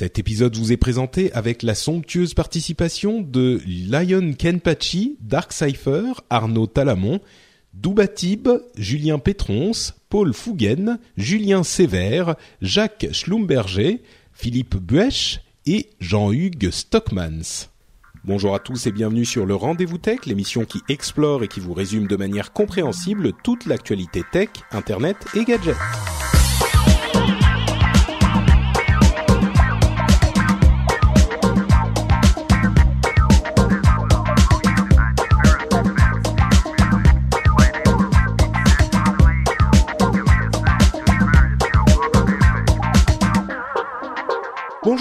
Cet épisode vous est présenté avec la somptueuse participation de Lion Kenpachi, Dark Cypher, Arnaud Talamon, Doubatib, Julien Pétrons, Paul Fougen, Julien Sévère, Jacques Schlumberger, Philippe Buesch et Jean-Hugues Stockmans. Bonjour à tous et bienvenue sur le Rendez-vous Tech, l'émission qui explore et qui vous résume de manière compréhensible toute l'actualité tech, internet et gadgets.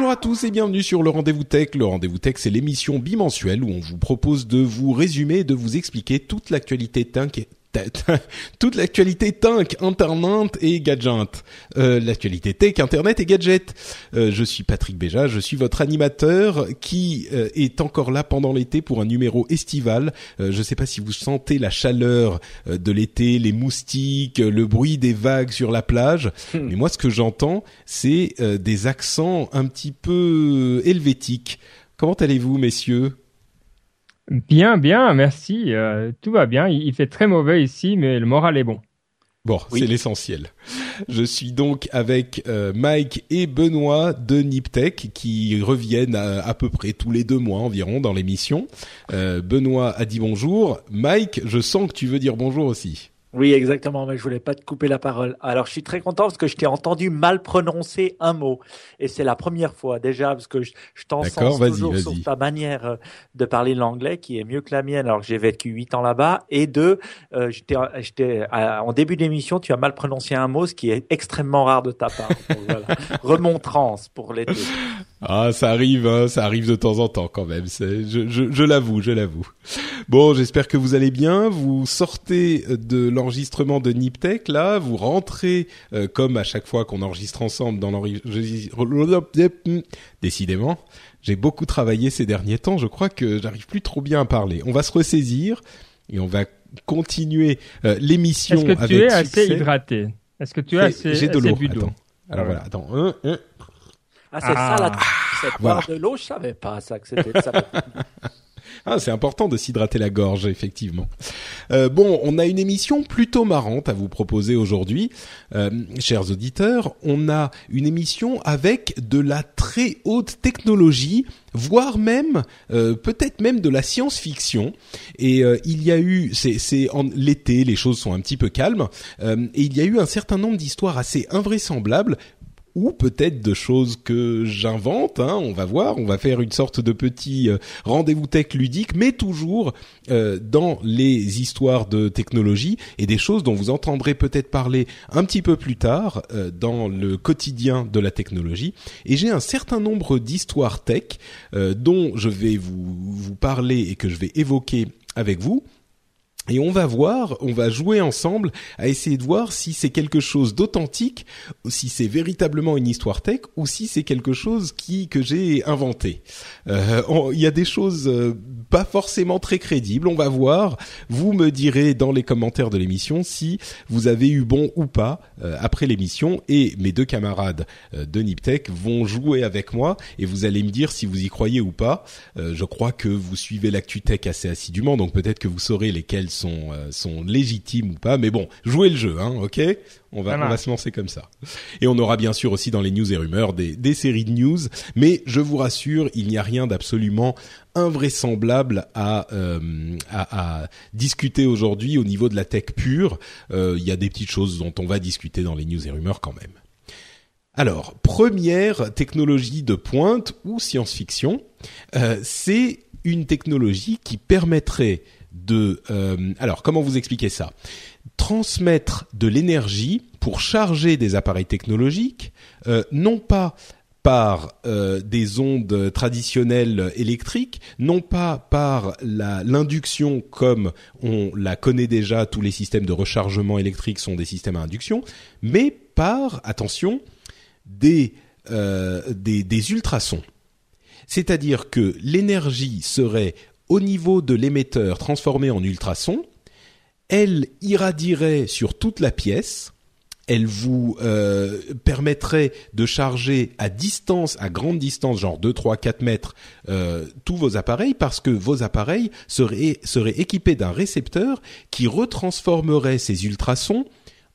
Bonjour à tous et bienvenue sur le Rendez-vous Tech. Le Rendez-vous Tech, c'est l'émission bimensuelle où on vous propose de vous résumer, de vous expliquer toute l'actualité tech toute l'actualité tech, internet et gadget. Euh, l'actualité tech, internet et gadget. Euh, je suis Patrick Béja, je suis votre animateur qui euh, est encore là pendant l'été pour un numéro estival. je ne sais pas si vous sentez la chaleur de l'été, les moustiques, le bruit des vagues sur la plage, hmm. mais moi ce que j'entends, c'est des accents un petit peu helvétiques. Comment allez-vous, messieurs? Bien, bien, merci. Euh, tout va bien. Il, fait très mauvais ici, mais le moral est bon. Bon, c'est l'essentiel. Je suis donc avec euh, Mike et Benoît de Niptech qui reviennent à, peu près tous les deux mois environ dans l'émission. Euh, Benoît a dit bonjour. Mike, je sens que tu veux dire bonjour aussi. Oui, exactement, mais je voulais pas te couper la parole. Alors, je suis très content parce que je t'ai entendu mal prononcer un mot. Et c'est la première fois déjà parce que je, je t'en sens toujours sur ta manière euh, de parler l'anglais qui est mieux que la mienne alors que j'ai vécu huit ans là-bas. Et deux, euh, j'étais, j'étais, en début d'émission, tu as mal prononcé un mot, ce qui est extrêmement rare de ta part. voilà. Remontrance pour l'été. Ah, ça arrive, hein, ça arrive de temps en temps quand même. Je, je, l'avoue, je l'avoue. Bon, j'espère que vous allez bien. Vous sortez de l'enregistrement de Niptech là, vous rentrez euh, comme à chaque fois qu'on enregistre ensemble dans l'enregistrement. Décidément, j'ai beaucoup travaillé ces derniers temps. Je crois que j'arrive plus trop bien à parler. On va se ressaisir et on va continuer euh, l'émission Est-ce que tu es assez hydraté? Est-ce que tu es assez J'ai de l'eau. Alors voilà, attends. Ah, c'est ça la ah, cette de l'eau, je savais pas ça que c'était ça. Ah, c'est important de s'hydrater la gorge, effectivement. Euh, bon, on a une émission plutôt marrante à vous proposer aujourd'hui, euh, chers auditeurs. On a une émission avec de la très haute technologie, voire même euh, peut-être même de la science-fiction. Et euh, il y a eu, c'est en l'été, les choses sont un petit peu calmes, et il y a eu un certain nombre d'histoires assez invraisemblables ou peut-être de choses que j'invente. Hein, on va voir. On va faire une sorte de petit euh, rendez-vous tech ludique, mais toujours euh, dans les histoires de technologie et des choses dont vous entendrez peut-être parler un petit peu plus tard euh, dans le quotidien de la technologie. Et j'ai un certain nombre d'histoires tech dont je vais vous, vous parler et que je vais évoquer avec vous. Et on va voir, on va jouer ensemble à essayer de voir si c'est quelque chose d'authentique, si c'est véritablement une histoire tech, ou si c'est quelque chose qui que j'ai inventé. Euh, il y a des choses euh, pas forcément très crédibles. On va voir. Vous me direz dans les commentaires de l'émission si vous avez eu bon ou pas euh, après l'émission. Et mes deux camarades de Niptech vont jouer avec moi et vous allez me dire si vous y croyez ou pas. je crois que vous suivez l'actu tech assez assidûment, donc peut-être que vous saurez lesquels sont euh, sont légitimes ou pas. Mais bon, jouez le jeu, hein, ok? On va, on va se lancer comme ça. Et on aura bien sûr aussi dans les news et rumeurs des, des séries de news. Mais je vous rassure, il n'y a rien d'absolument invraisemblable à, euh, à, discuter aujourd'hui au niveau de la tech pure. Euh, il y a des petites choses dont on va discuter dans les news et rumeurs quand même. Alors, première technologie de pointe ou science-fiction, euh, c'est une technologie qui permettrait de... Alors, comment vous expliquer ça? Transmettre de l'énergie pour charger des appareils technologiques, non pas par euh, des ondes traditionnelles électriques, non pas par l'induction comme on la connaît déjà, tous les systèmes de rechargement électrique sont des systèmes à induction, mais par, attention, des, des, des ultrasons. C'est-à-dire que l'énergie serait au niveau de l'émetteur transformé en ultrasons, elle irradierait sur toute la pièce, elle vous euh, permettrait de charger à distance, à grande distance, genre 2, 3, 4 mètres, euh, tous vos appareils parce que vos appareils seraient, équipés d'un récepteur qui retransformerait ces ultrasons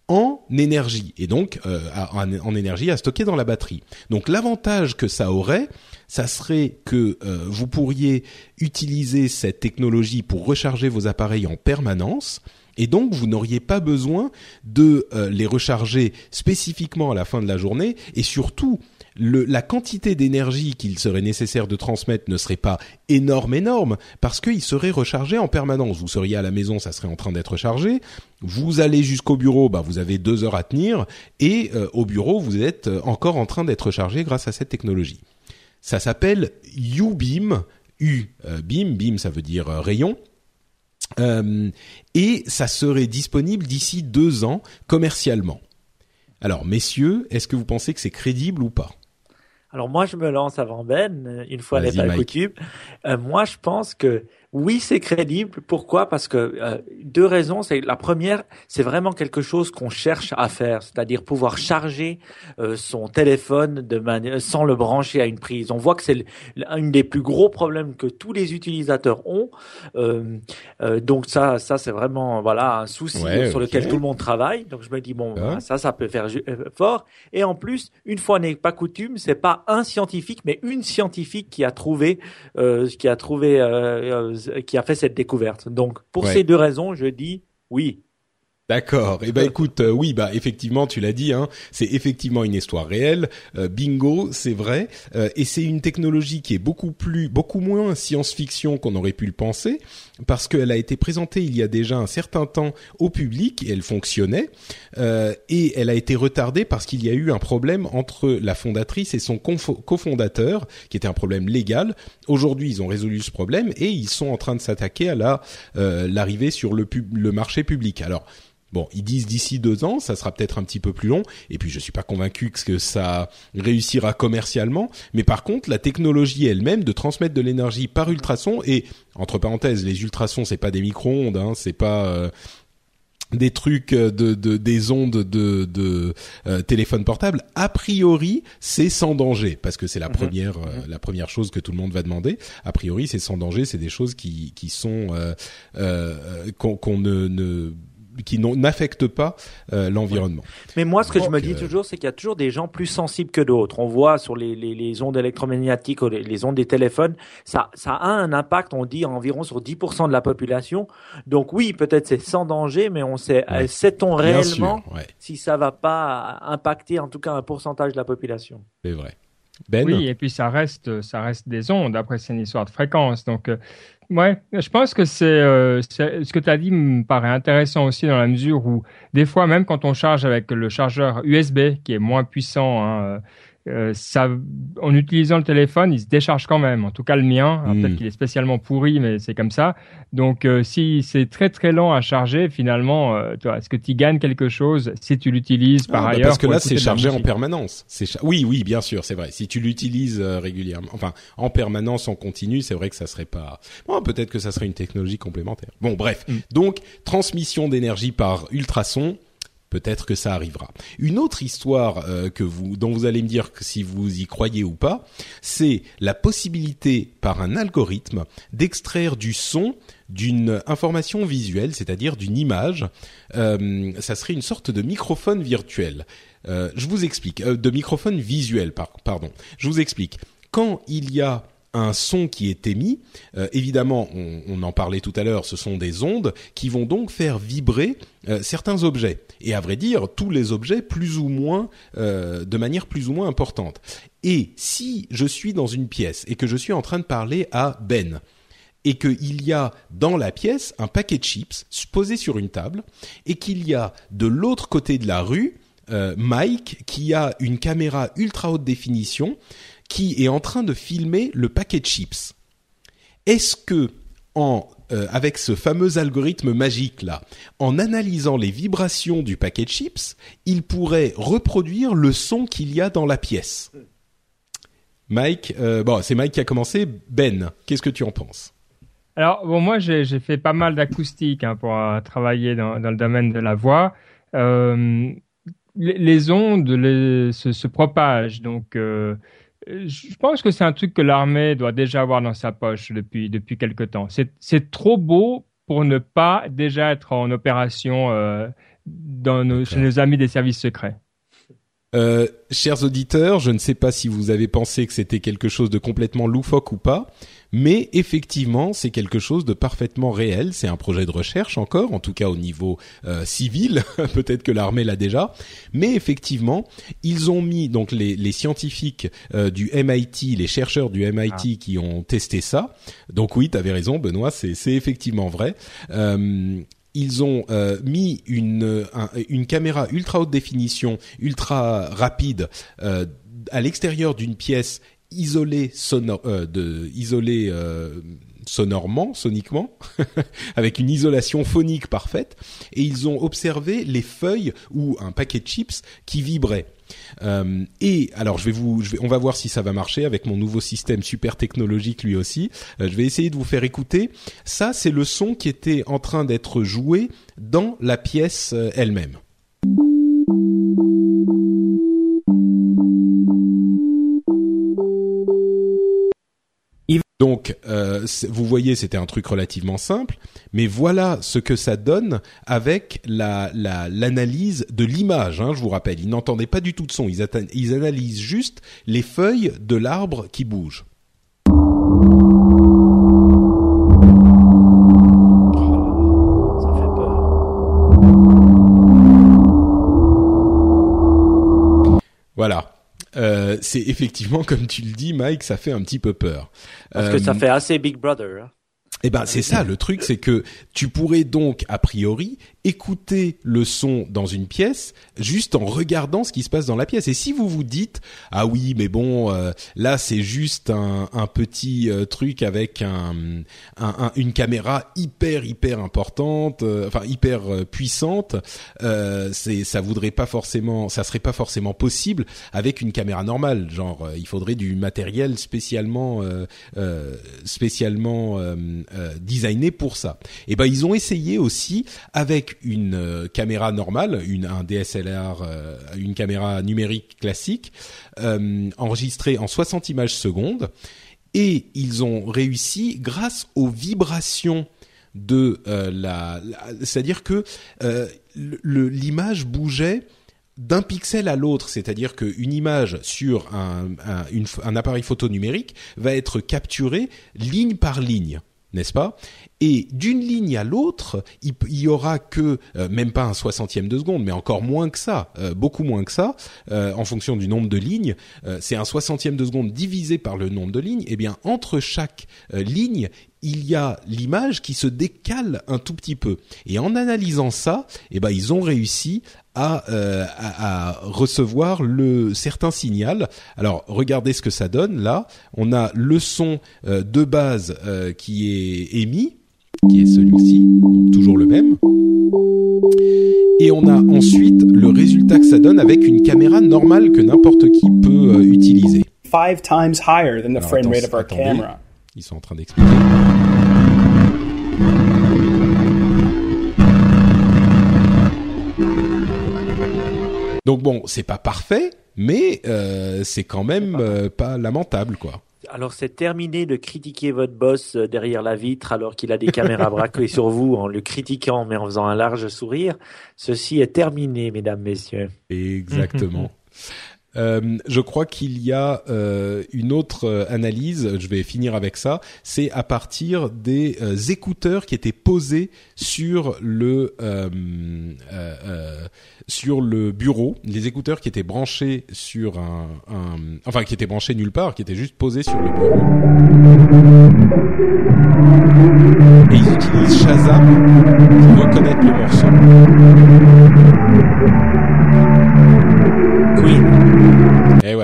en énergie et donc euh, en, énergie à stocker dans la batterie. Donc l'avantage que ça aurait, ça serait que vous pourriez utiliser cette technologie pour recharger vos appareils en permanence et donc vous n'auriez pas besoin de euh, les recharger spécifiquement à la fin de la journée et surtout la quantité d'énergie qu'il serait nécessaire de transmettre ne serait pas énorme énorme parce qu'il serait rechargé en permanence. Vous seriez à la maison, ça serait en train d'être chargé. Vous allez jusqu'au bureau, bah vous avez deux heures à tenir et euh, au bureau vous êtes euh, encore en train d'être chargé grâce à cette technologie. Ça s'appelle U-Beam, U beam, beam ça veut dire rayon. Euh, et ça serait disponible d'ici deux ans commercialement. Alors, messieurs, est-ce que vous pensez que c'est crédible ou pas? Alors moi, je me lance avant Ben, une fois n'est pas coutume. Euh, moi, je pense que oui, c'est crédible. Pourquoi? Parce que euh, deux raisons. C'est la première, c'est vraiment quelque chose qu'on cherche à faire, c'est-à-dire pouvoir charger euh, son téléphone de manière sans le brancher à une prise. On voit que c'est un des plus gros problèmes que tous les utilisateurs ont. Euh, euh donc ça, ça c'est vraiment voilà un souci sur lequel tout le monde travaille. Donc je me dis bon, ah. ça, ça peut faire fort. Et en plus, une fois n'est pas coutume, c'est pas un scientifique, mais une scientifique qui a trouvé, qui a trouvé qui a fait cette découverte. Donc, pour ces deux raisons, je dis oui, D'accord. Eh ben écoute, euh, oui, bah effectivement, tu l'as dit, hein, c'est effectivement une histoire réelle. Euh, bingo, c'est vrai, euh, et c'est une technologie qui est beaucoup plus, beaucoup moins science-fiction qu'on aurait pu le penser, parce qu'elle a été présentée il y a déjà un certain temps au public et elle fonctionnait, et elle a été retardée parce qu'il y a eu un problème entre la fondatrice et son cofondateur, qui était un problème légal. Aujourd'hui, ils ont résolu ce problème et ils sont en train de s'attaquer à la l'arrivée sur le, le marché public. Alors Bon, ils disent d'ici deux ans, ça sera peut-être un petit peu plus long. Et puis, je suis pas convaincu que ça réussira commercialement. Mais par contre, la technologie elle-même de transmettre de l'énergie par ultrasons et entre parenthèses, les ultrasons, c'est pas des micro-ondes, hein, c'est pas euh, des trucs de, de, des ondes de, de euh, téléphone portable, a priori, c'est sans danger parce que c'est la mhm. première euh, mhm. la première chose que tout le monde va demander. A priori, c'est sans danger, c'est des choses qui qui sont qu'on ne, ne qui n'affectent pas euh, l'environnement. Mais moi, ce que je me dis euh, toujours, c'est qu'il y a toujours des gens plus sensibles que d'autres. On voit sur les, les, les ondes électromagnétiques, les, les, ondes des téléphones, ça, ça a un impact, on dit, environ sur 10% de la population. Donc oui, peut-être c'est sans danger, mais on sait, sait-on réellement si ça va pas impacter en tout cas un pourcentage de la population C'est vrai. Ben oui, et puis ça reste, ça reste des ondes. Après, c'est une histoire de fréquence. Donc, euh, Ouais, je pense que c'est euh, ce que tu as dit me paraît intéressant aussi dans la mesure où des fois même quand on charge avec le chargeur USB qui est moins puissant, hein, euh, ça, en utilisant le téléphone, il se décharge quand même. En tout cas, le mien, hein, peut-être hmm. qu'il est spécialement pourri, mais c'est comme ça. Donc, euh, si c'est très très lent à charger, finalement, euh, est-ce que tu gagnes quelque chose si tu l'utilises par ah, bah, ailleurs Parce que là, c'est chargé en permanence. C'est oui, oui, bien sûr, c'est vrai. Si tu l'utilises régulièrement, enfin en permanence, en continu, c'est vrai que ça serait pas. Bon, peut-être que ça serait une technologie complémentaire. Bon, bref. Hmm. Donc, transmission d'énergie par ultrasons peut-être que ça arrivera. Une autre histoire euh, que vous, dont vous allez me dire si vous y croyez ou pas, c'est la possibilité par un algorithme d'extraire du son d'une information visuelle, c'est-à-dire d'une image. Euh, ça serait une sorte de microphone virtuel. Euh, je vous explique, de microphone visuel, pardon. Je vous explique. Quand il y a un son qui est émis. Euh, évidemment, on, en parlait tout à l'heure, ce sont des ondes qui vont donc faire vibrer euh, certains objets. Et à vrai dire, tous les objets plus ou moins, euh, de manière plus ou moins importante. Et si je suis dans une pièce et que je suis en train de parler à Ben, et qu'il y a dans la pièce un paquet de chips posé sur une table, et qu'il y a de l'autre côté de la rue Mike qui a une caméra ultra haute définition qui est en train de filmer le paquet de chips. Est-ce que euh, avec ce fameux algorithme magique là, en analysant les vibrations du paquet de chips, il pourrait reproduire le son qu'il y a dans la pièce? Mike, euh, bon, c'est Mike qui a commencé. Ben, qu'est-ce que tu en penses? Alors, bon, moi, j'ai fait pas mal d'acoustique hein, pour euh, travailler dans, le domaine de la voix les, ondes se, propagent. Donc, je pense que c'est un truc que l'armée doit déjà avoir dans sa poche depuis, depuis quelque temps. C'est trop beau pour ne pas déjà être en opération euh, dans nos, chez nos amis des services secrets. Euh, chers auditeurs, je ne sais pas si vous avez pensé que c'était quelque chose de complètement loufoque ou pas, mais effectivement, c'est quelque chose de parfaitement réel. C'est un projet de recherche encore, en tout cas au niveau euh, civil. Peut-être que l'armée l'a déjà, mais effectivement, ils ont mis donc les, les scientifiques euh, du MIT, les chercheurs du MIT ah. qui ont testé ça. Donc oui, tu avais raison, Benoît, c'est effectivement vrai. Euh, ils ont euh, mis une, une caméra ultra haute définition, ultra rapide euh, à l'extérieur d'une pièce isolée sonore, euh, de isolée sonorement, soniquement, avec une isolation phonique parfaite, et ils ont observé les feuilles ou un paquet de chips qui vibraient. Euh, et alors, je vais vous, je vais, on va voir si ça va marcher avec mon nouveau système super technologique lui aussi. Euh, je vais essayer de vous faire écouter. Ça, c'est le son qui était en train d'être joué dans la pièce euh, elle-même. Donc, euh, vous voyez, c'était un truc relativement simple, mais voilà ce que ça donne avec la l'analyse de l'image. Hein, je vous rappelle, ils n'entendaient pas du tout de son, ils, analysent juste les feuilles de l'arbre qui bougent. Voilà. Euh, c'est effectivement, comme tu le dis, Mike, ça fait un petit peu peur. Parce que ça euh, fait assez Big Brother. Hein. Eh ben c'est ça le truc, c'est que tu pourrais donc a priori écouter le son dans une pièce juste en regardant ce qui se passe dans la pièce. Et si vous vous dites ah oui mais bon euh, là c'est juste un, un petit euh, truc avec un, un, une caméra hyper hyper importante, euh, enfin hyper puissante, c'est ça voudrait pas forcément, ça serait pas forcément possible avec une caméra normale. Genre il faudrait du matériel spécialement spécialement designé pour ça. Et eh ben ils ont essayé aussi avec une euh, caméra normale, une, un DSLR, euh, une caméra numérique classique, euh, enregistrée en 60 images secondes, et ils ont réussi grâce aux vibrations de la, c'est-à-dire que l'image bougeait d'un pixel à l'autre, c'est-à-dire qu'une image sur un, un, appareil photo numérique va être capturée ligne par ligne n'est-ce pas? Et d'une ligne à l'autre, il, y aura que euh, même pas un soixantième de seconde, mais encore moins que ça, euh, beaucoup moins que ça, euh, en fonction du nombre de lignes. c'est un soixantième de seconde divisé par le nombre de lignes. Et eh bien entre chaque ligne, il y a l'image qui se décale un tout petit peu. Et en analysant ça, eh ben ils ont réussi euh, à, à, recevoir le certain signal. Alors regardez ce que ça donne là. On a le son euh, de base euh, qui est émis, qui est celui-ci, toujours le même. Et on a ensuite le résultat que ça donne avec une caméra normale que n'importe qui peut utiliser. Five times higher than the frame rate of our camera. Ils sont en train d'expliquer. Donc bon, c'est pas parfait, mais euh, c'est quand même euh, pas lamentable, quoi. Alors c'est terminé de critiquer votre boss euh, derrière la vitre alors qu'il a des caméras braquées sur vous en le critiquant mais en faisant un large sourire. Ceci est terminé, mesdames, messieurs. Exactement. Euh, je crois qu'il y a euh, une autre euh, analyse, je vais finir avec ça, c'est à partir des euh, écouteurs qui étaient posés sur le sur le bureau, les écouteurs qui étaient branchés sur un, un, enfin qui étaient branchés nulle part, qui étaient juste posés sur le bureau. Et ils utilisent Shazam pour reconnaître le morceau.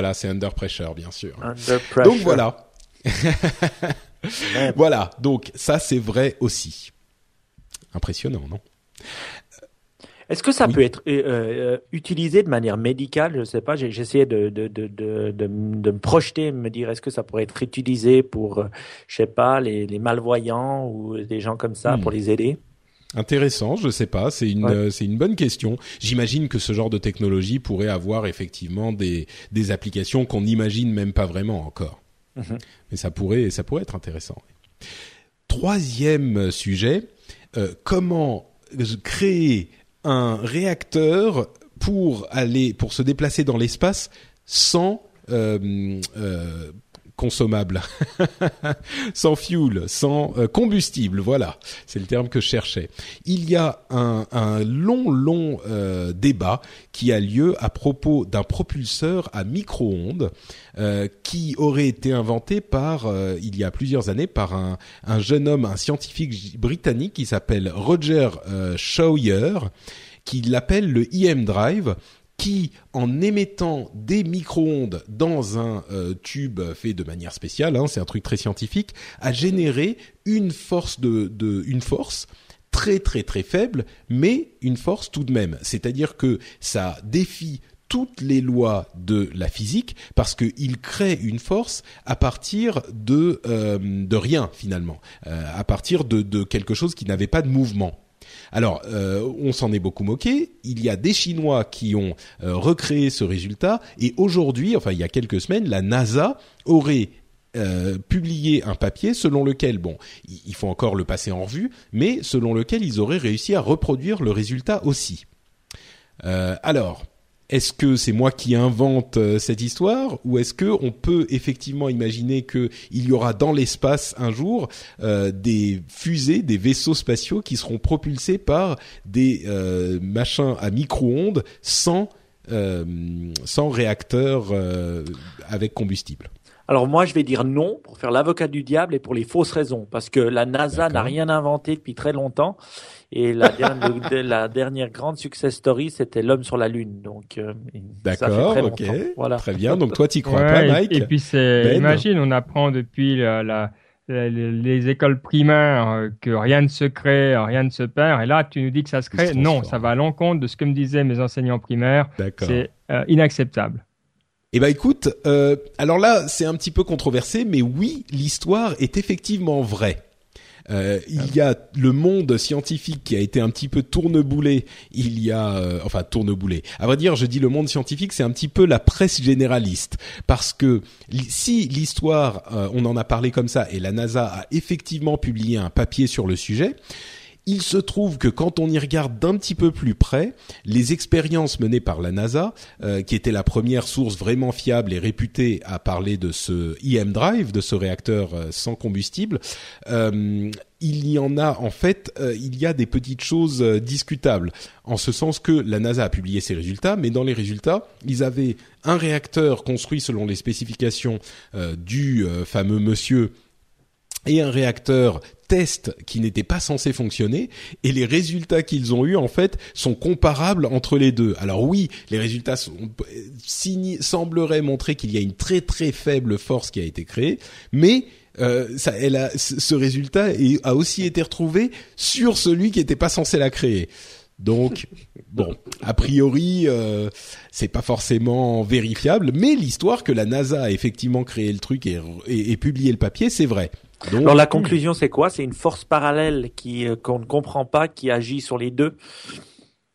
Voilà, c'est Under Pressure, bien sûr. Donc voilà. voilà, donc ça c'est vrai aussi. Impressionnant, non? Est-ce que ça peut être euh, euh, utilisé de manière médicale? Je ne sais pas. J'essayais de, de, de, de, de, me projeter, me dire est-ce que ça pourrait être utilisé pour, euh, je sais pas, les, les malvoyants ou des gens comme ça pour hmm. les aider? Intéressant, je sais pas, c'est une c'est une bonne question. J'imagine que ce genre de technologie pourrait avoir effectivement des des applications qu'on n'imagine même pas vraiment encore. Mhm. Mais ça pourrait ça pourrait être intéressant. Troisième sujet, euh, comment créer un réacteur pour aller pour se déplacer dans l'espace sans euh, euh, consommable, sans fuel, sans euh, combustible. Voilà, c'est le terme que je cherchais. Il y a un, long, long euh, débat qui a lieu à propos d'un propulseur à micro-ondes euh, qui aurait été inventé par, il y a plusieurs années, par un, un jeune homme, un scientifique britannique qui s'appelle Roger Shawyer, qui l'appelle le EM Drive qui, en émettant des micro-ondes dans un euh, tube fait de manière spéciale, hein, c'est un truc très scientifique, a généré une force très très très faible, mais une force tout de même. C'est-à-dire que ça défie toutes les lois de la physique parce qu'il crée une force à partir de euh, rien finalement, euh, à partir de, de quelque chose qui n'avait pas de mouvement. Alors, euh, on s'en est beaucoup moqué. Il y a des Chinois qui ont euh, recréé ce résultat et aujourd'hui, enfin il y a quelques semaines, la NASA aurait euh, publié un papier selon lequel, bon, il faut encore le passer en revue, mais selon lequel ils auraient réussi à reproduire le résultat aussi. alors, est-ce que c'est moi qui invente euh, cette histoire ou est-ce que on peut effectivement imaginer qu'il y aura dans l'espace un jour euh, des fusées, des vaisseaux spatiaux qui seront propulsés par des euh, machins à micro-ondes sans sans réacteur avec combustible? Alors moi, je vais dire non pour faire l'avocat du diable et pour les fausses raisons, parce que la NASA n'a rien inventé depuis très longtemps. Et la, dernière, la dernière grande success story, c'était l'homme sur la lune. Donc, euh, d'accord, ok, voilà. très bien. Donc toi, tu crois pas, Mike Et, puis c'est, ben, imagine, on apprend depuis la, les écoles primaires euh, que rien ne se crée, rien ne se perd. Et là, tu nous dis que ça se crée. Non, ça va à l'encontre de ce que me disaient mes enseignants primaires. C'est euh, inacceptable. Eh ben écoute, euh, alors là c'est un petit peu controversé, mais oui, l'histoire est effectivement vraie. Euh, il y a le monde scientifique qui a été un petit peu tourneboulé. Il y a, euh, enfin tourneboulé. À vrai dire, je dis le monde scientifique, c'est un petit peu la presse généraliste, parce que si l'histoire, euh, on en a parlé comme ça, et la NASA a effectivement publié un papier sur le sujet, il se trouve que quand on y regarde d'un petit peu plus près, les expériences menées par la NASA, euh, qui était la première source vraiment fiable et réputée à parler de ce EM Drive, de ce réacteur euh, sans combustible, euh, il y en a en fait, il y a des petites choses discutables, en ce sens que la NASA a publié ses résultats, mais dans les résultats, ils avaient un réacteur construit selon les spécifications du fameux monsieur et un réacteur test qui n'était pas censé fonctionner et les résultats qu'ils ont eu en fait sont comparables entre les deux. Alors oui, les résultats sont, sembleraient montrer qu'il y a une très très faible force qui a été créée, mais euh, ça, elle a, ce résultat a aussi été retrouvé sur celui qui n'était pas censé la créer. Donc, bon, a priori, euh, c'est pas forcément vérifiable, mais l'histoire que la NASA a effectivement créé le truc et, et publié le papier, c'est vrai. Alors la conclusion c'est quoi? C'est une force parallèle qui euh, qu'on ne comprend pas qui agit sur les deux.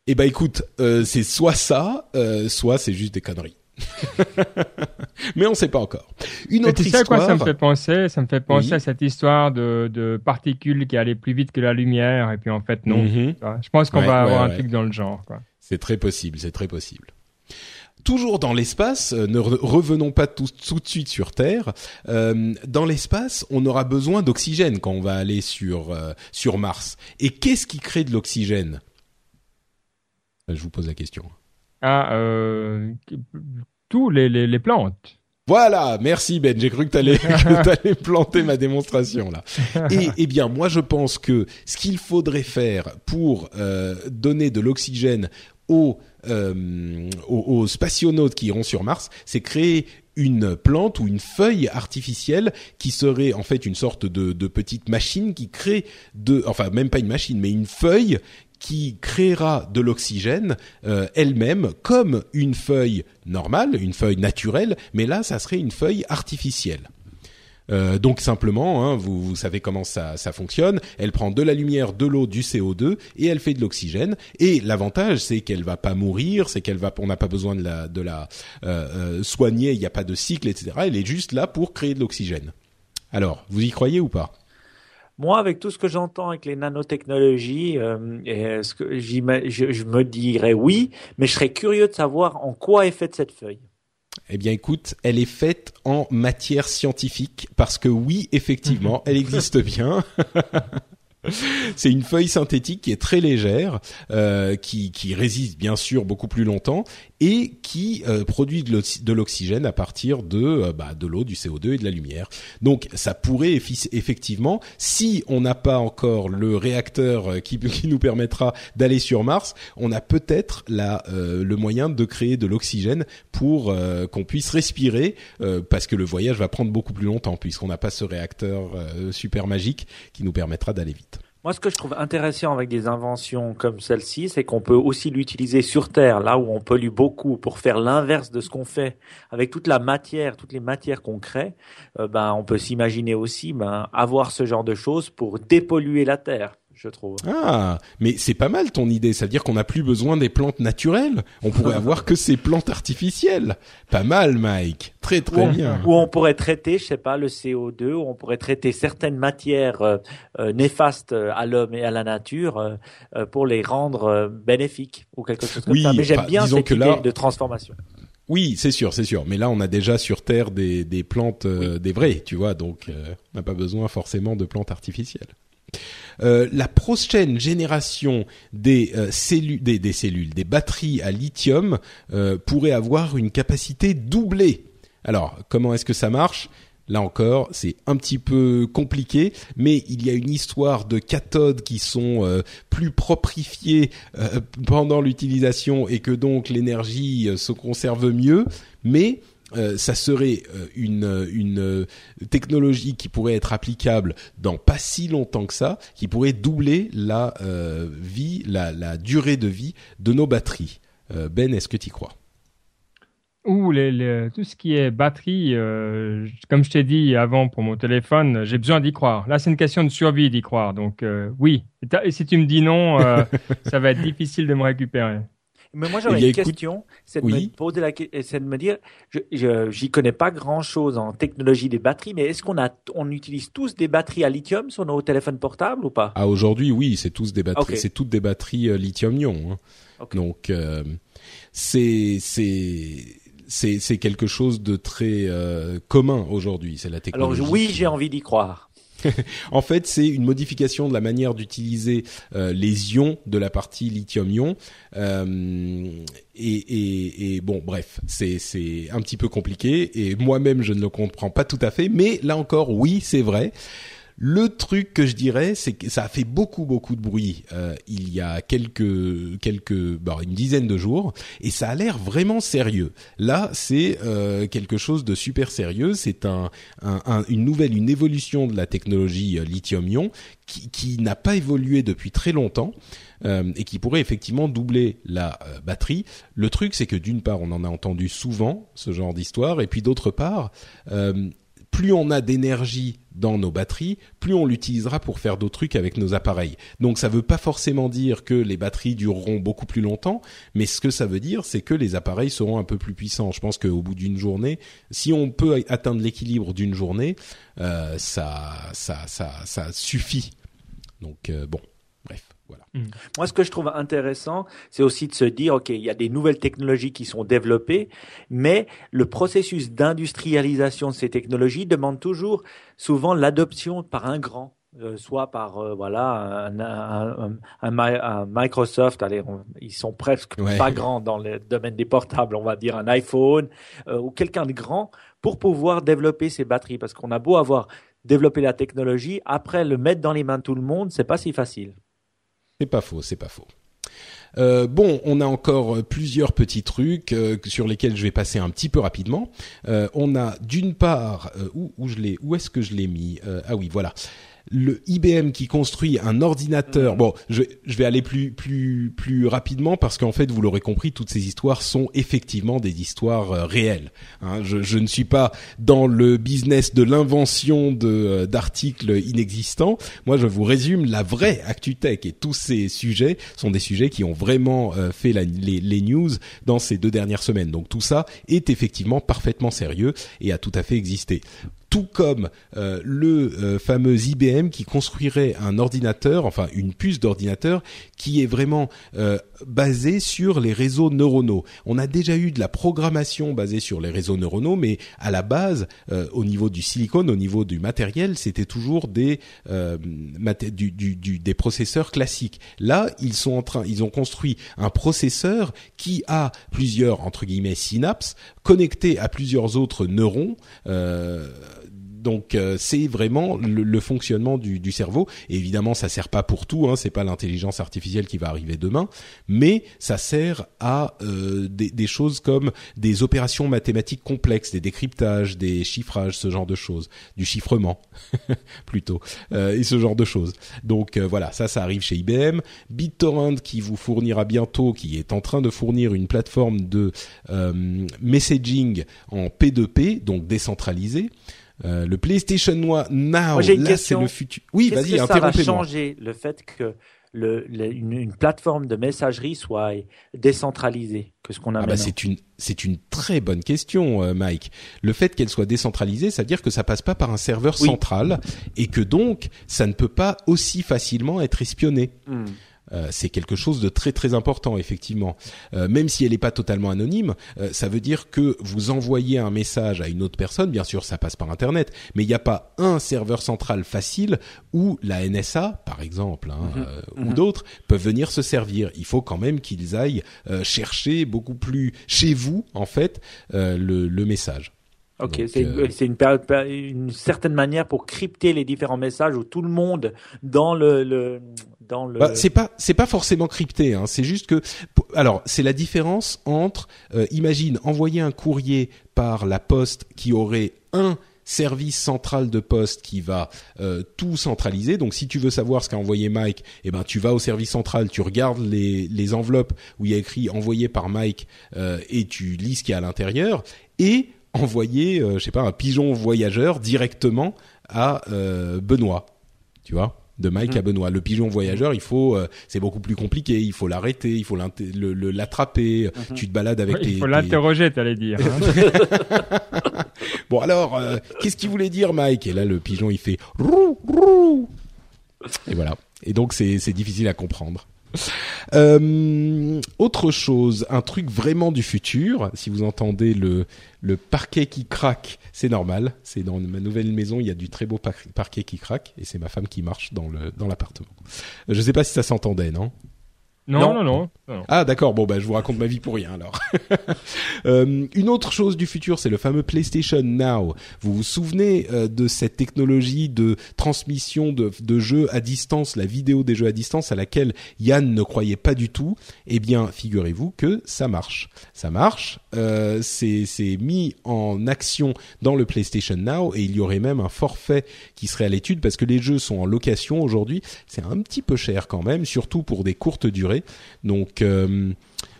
Eh ben écoute, euh, c'est soit ça, euh, soit c'est juste des conneries. Mais on sait pas encore. Une autre tu sais quoi ça me fait penser? Ça me fait penser à cette histoire de, de, particules qui allaient plus vite que la lumière et puis en fait non. Mhm. Je pense qu'on va avoir un truc dans le genre. C'est très possible, c'est très possible toujours dans l'espace, euh, ne revenons pas tout, tout, de suite sur Terre. Euh, dans l'espace, on aura besoin d'oxygène quand on va aller sur euh, sur Mars. Et qu'est-ce qui crée de l'oxygène? Je vous pose la question. Ah, euh, tous les, les, les plantes. Voilà, merci Ben. J'ai cru que t'allais que planter ma démonstration là. Et eh bien, moi je pense que ce qu'il faudrait faire pour euh, donner de l'oxygène aux, euh, aux, spationautes qui iront sur Mars, c'est créer une plante ou une feuille artificielle qui serait en fait une sorte de, de petite machine qui crée de, enfin même pas une machine, mais une feuille qui créera de l'oxygène euh, elle-même comme une feuille normale, une feuille naturelle, mais là, ça serait une feuille artificielle. Euh, donc simplement, hein, vous, savez comment ça, fonctionne. Elle prend de la lumière, de l'eau, du CO2 et elle fait de l'oxygène. Et l'avantage, c'est qu'elle va pas mourir, c'est qu'elle va, on n'a pas besoin de la, de la euh, euh, soigner. Il n'y a pas de cycle, etc. Elle est juste là pour créer de l'oxygène. Alors, vous y croyez ou pas? Moi, avec tout ce que j'entends avec les nanotechnologies, je, je me dirais oui, mais je serais curieux de savoir en quoi est faite cette feuille. Eh bien, écoute, elle est faite en matière scientifique parce que oui, effectivement, elle existe bien. c'est une feuille synthétique qui est très légère, euh, qui, qui, résiste bien sûr beaucoup plus longtemps et qui euh, produit de l'oxygène à partir de euh, bah, de l'eau, du CO2 et de la lumière. Donc ça pourrait effectivement, si on n'a pas encore le réacteur euh, qui, qui nous permettra d'aller sur Mars, on a peut-être la le moyen de créer de l'oxygène pour qu'on puisse respirer, parce que le voyage va prendre beaucoup plus longtemps puisqu'on n'a pas ce réacteur super magique qui nous permettra d'aller vite. Moi, ce que je trouve intéressant avec des inventions comme celle-ci, c'est qu'on peut aussi l'utiliser sur Terre, là où on pollue beaucoup, pour faire l'inverse de ce qu'on fait avec toute la matière, toutes les matières qu'on crée. Euh, ben, on peut s'imaginer aussi ben, avoir ce genre de choses pour dépolluer la Terre je trouve. Ah, mais c'est pas mal ton idée. C'est-à-dire qu'on n'a plus besoin des plantes naturelles. On pourrait avoir que ces plantes artificielles. Pas mal, Mike. Très très bien. Ou on pourrait traiter, je sais pas, le CO2. Ou on pourrait traiter certaines matières euh, euh, néfastes à l'homme et à la nature euh, pour les rendre bénéfiques ou quelque chose comme oui, ça. Mais j'aime bien cette idée de transformation. Oui, c'est sûr, c'est sûr. Mais là, on a déjà sur Terre des, des plantes, des vraies, tu vois. Donc, on n'a pas besoin forcément de plantes artificielles. Euh, la prochaine génération des, euh, cellules, des, cellules, des batteries à lithium euh, pourrait avoir une capacité doublée. Alors, comment est-ce que ça marche? Là encore, c'est un petit peu compliqué, mais il y a une histoire de cathodes qui sont plus proprifiées pendant l'utilisation et que donc l'énergie se conserve mieux. Euh, ça serait euh, une, une technologie qui pourrait être applicable dans pas si longtemps que ça, qui pourrait doubler la euh, vie, la, la, durée de vie de nos batteries. ben, est-ce que tu y crois? Ou les, tout ce qui est batterie, comme je t'ai dit avant pour mon téléphone, j'ai besoin d'y croire. Là, c'est une question de survie d'y croire. Donc oui. Et si tu me dis non, ça va être difficile de me récupérer. Mais moi, j'aurais eh une question, c'est de, me poser la, c'est de me dire, je, j'y connais pas grand chose en technologie des batteries, mais est-ce qu'on a, on utilise tous des batteries à lithium sur nos téléphones portables ou pas? Ah, aujourd'hui, oui, c'est tous des batteries, c'est toutes des batteries euh, lithium-ion. Hein. Donc, euh, c'est, c'est, c'est, c'est quelque chose de très euh, commun aujourd'hui. C'est la technologie. Alors oui, j'ai envie d'y croire. en fait, c'est une modification de la manière d'utiliser euh, les ions de la partie lithium-ion. Euh, et, et, bon, bref, c'est un petit peu compliqué et moi-même je ne le comprends pas tout à fait. Mais là encore, oui, c'est vrai. Le truc que je dirais, c'est que ça a fait beaucoup beaucoup de bruit euh, il y a quelques quelques bah, une dizaine de jours et ça a l'air vraiment sérieux. Là, c'est euh, quelque chose de super sérieux. C'est un, une nouvelle, une évolution de la technologie euh, lithium-ion qui, qui n'a pas évolué depuis très longtemps. et qui pourrait effectivement doubler la batterie. Le truc, c'est que d'une part, on en a entendu souvent ce genre d'histoire, et puis d'autre part, plus on a d'énergie dans nos batteries, plus on l'utilisera pour faire d'autres trucs avec nos appareils. Donc ça ne veut pas forcément dire que les batteries dureront beaucoup plus longtemps, mais ce que ça veut dire, c'est que les appareils seront un peu plus puissants. Je pense qu'au bout d'une journée, si on peut atteindre l'équilibre d'une journée, euh, ça, ça, ça, ça suffit. Donc euh, bon, Moi, ce que je trouve intéressant, c'est aussi de se dire, OK, il y a des nouvelles technologies qui sont développées, mais le processus d'industrialisation de ces technologies demande toujours souvent l'adoption par un grand. Euh, soit par euh, voilà un, un, Microsoft, allez, ils sont presque pas grands dans le domaine des portables, on va dire un iPhone euh, ou quelqu'un de grand pour pouvoir développer ces batteries, parce qu'on a beau avoir développé la technologie, après le mettre dans les mains de tout le monde, c'est pas si facile. C'est pas faux, c'est pas faux. Euh, bon, on a encore plusieurs petits trucs euh, sur lesquels je vais passer un petit peu rapidement. Euh, on a d'une part où, où je l'ai, où est-ce que je l'ai mis? Ah oui, voilà. Le IBM qui construit un ordinateur. Bon, je, je vais aller plus plus plus rapidement parce qu'en fait, vous l'aurez compris, toutes ces histoires sont effectivement des histoires euh, réelles. Hein. je, je, ne suis pas dans le business de l'invention de euh, d'articles inexistants. Moi, je vous résume la vraie ActuTech et tous ces sujets sont des sujets qui ont vraiment euh, fait la, les, les news dans ces deux dernières semaines. Donc tout ça est effectivement parfaitement sérieux et a tout à fait existé tout comme euh, le euh, fameux IBM qui construirait un ordinateur, enfin une puce d'ordinateur qui est vraiment euh, basée sur les réseaux neuronaux. On a déjà eu de la programmation basée sur les réseaux neuronaux, mais à la base, au niveau du silicone, au niveau du matériel, c'était toujours des du, du, des processeurs classiques. Là, ils sont en train, ils ont construit un processeur qui a plusieurs entre guillemets synapses connectés à plusieurs autres neurones. Donc euh, c'est vraiment le, fonctionnement du, du, cerveau. Et évidemment, ça sert pas pour tout. Hein, c'est pas l'intelligence artificielle qui va arriver demain, mais ça sert à euh, des, des, choses comme des opérations mathématiques complexes, des décryptages, des chiffrages, ce genre de choses, du chiffrement plutôt, euh, et ce genre de choses. Donc euh, voilà, ça, ça arrive chez IBM. BitTorrent qui vous fournira bientôt, qui est en train de fournir une plateforme de euh, messaging en P2P, donc décentralisé. Euh, le PlayStation Now, là c'est le futur. Oui, vas-y, interrompez-moi. Ça va changer le fait que le, une, plateforme de messagerie soit décentralisée que ce qu'on a ah bah c'est une c'est une très bonne question euh, Mike. Le fait qu'elle soit décentralisée, ça veut dire que ça passe pas par un serveur central et que donc ça ne peut pas aussi facilement être espionné. Hmm. Euh, c'est quelque chose de très très important effectivement. Euh, même si elle n'est pas totalement anonyme, euh, ça veut dire que vous envoyez un message à une autre personne. Bien sûr, ça passe par Internet, mais il n'y a pas un serveur central facile où la NSA, par exemple, hein, mhm. ou mhm. d'autres peuvent venir se servir. Il faut quand même qu'ils aillent chercher beaucoup plus chez vous en fait le, le message. Ok, c'est une, une, certaine manière pour crypter les différents messages où tout le monde dans le, le Bah, c'est pas c'est pas forcément crypté. Hein. C'est juste que alors c'est la différence entre euh, imagine envoyer un courrier par la poste qui aurait un service central de poste qui va euh, tout centraliser. Donc si tu veux savoir ce qu'a envoyé Mike, eh ben tu vas au service central, tu regardes les, les enveloppes où il y a écrit envoyé par Mike euh, et tu lis ce qu'il y a à l'intérieur et envoyer, je sais pas, un pigeon voyageur directement à Benoît, tu vois? De Mike à mhm. Benoît. Le pigeon voyageur, il faut, euh, c'est beaucoup plus compliqué. Il faut l'arrêter, il faut l'attraper. Mhm. Tu te balades avec Il faut l'interroger, t'allais dire. Hein. bon alors, qu'est-ce qu'il voulait dire, Mike? Et là, le pigeon, il fait rou rou. Et voilà. Et donc, c'est difficile à comprendre. Euh, autre chose, un truc vraiment du futur. Si vous entendez le le parquet qui craque, c'est normal. C'est dans ma nouvelle maison, il y a du très beau parquet qui craque et c'est ma femme qui marche dans le dans l'appartement. Je sais pas si ça s'entendait, non? Non, non, non, Ah d'accord, bon bah je vous raconte ma vie pour rien alors. euh, une autre chose du futur, c'est le fameux PlayStation Now. Vous vous souvenez euh, de cette technologie de transmission de, de, jeux à distance, la vidéo des jeux à distance à laquelle Yann ne croyait pas du tout? Eh bien, figurez-vous que ça marche. Ça marche, euh, c'est mis en action dans le PlayStation Now et il y aurait même un forfait qui serait à l'étude parce que les jeux sont en location aujourd'hui. C'est un petit peu cher quand même, surtout pour des courtes durées. Donc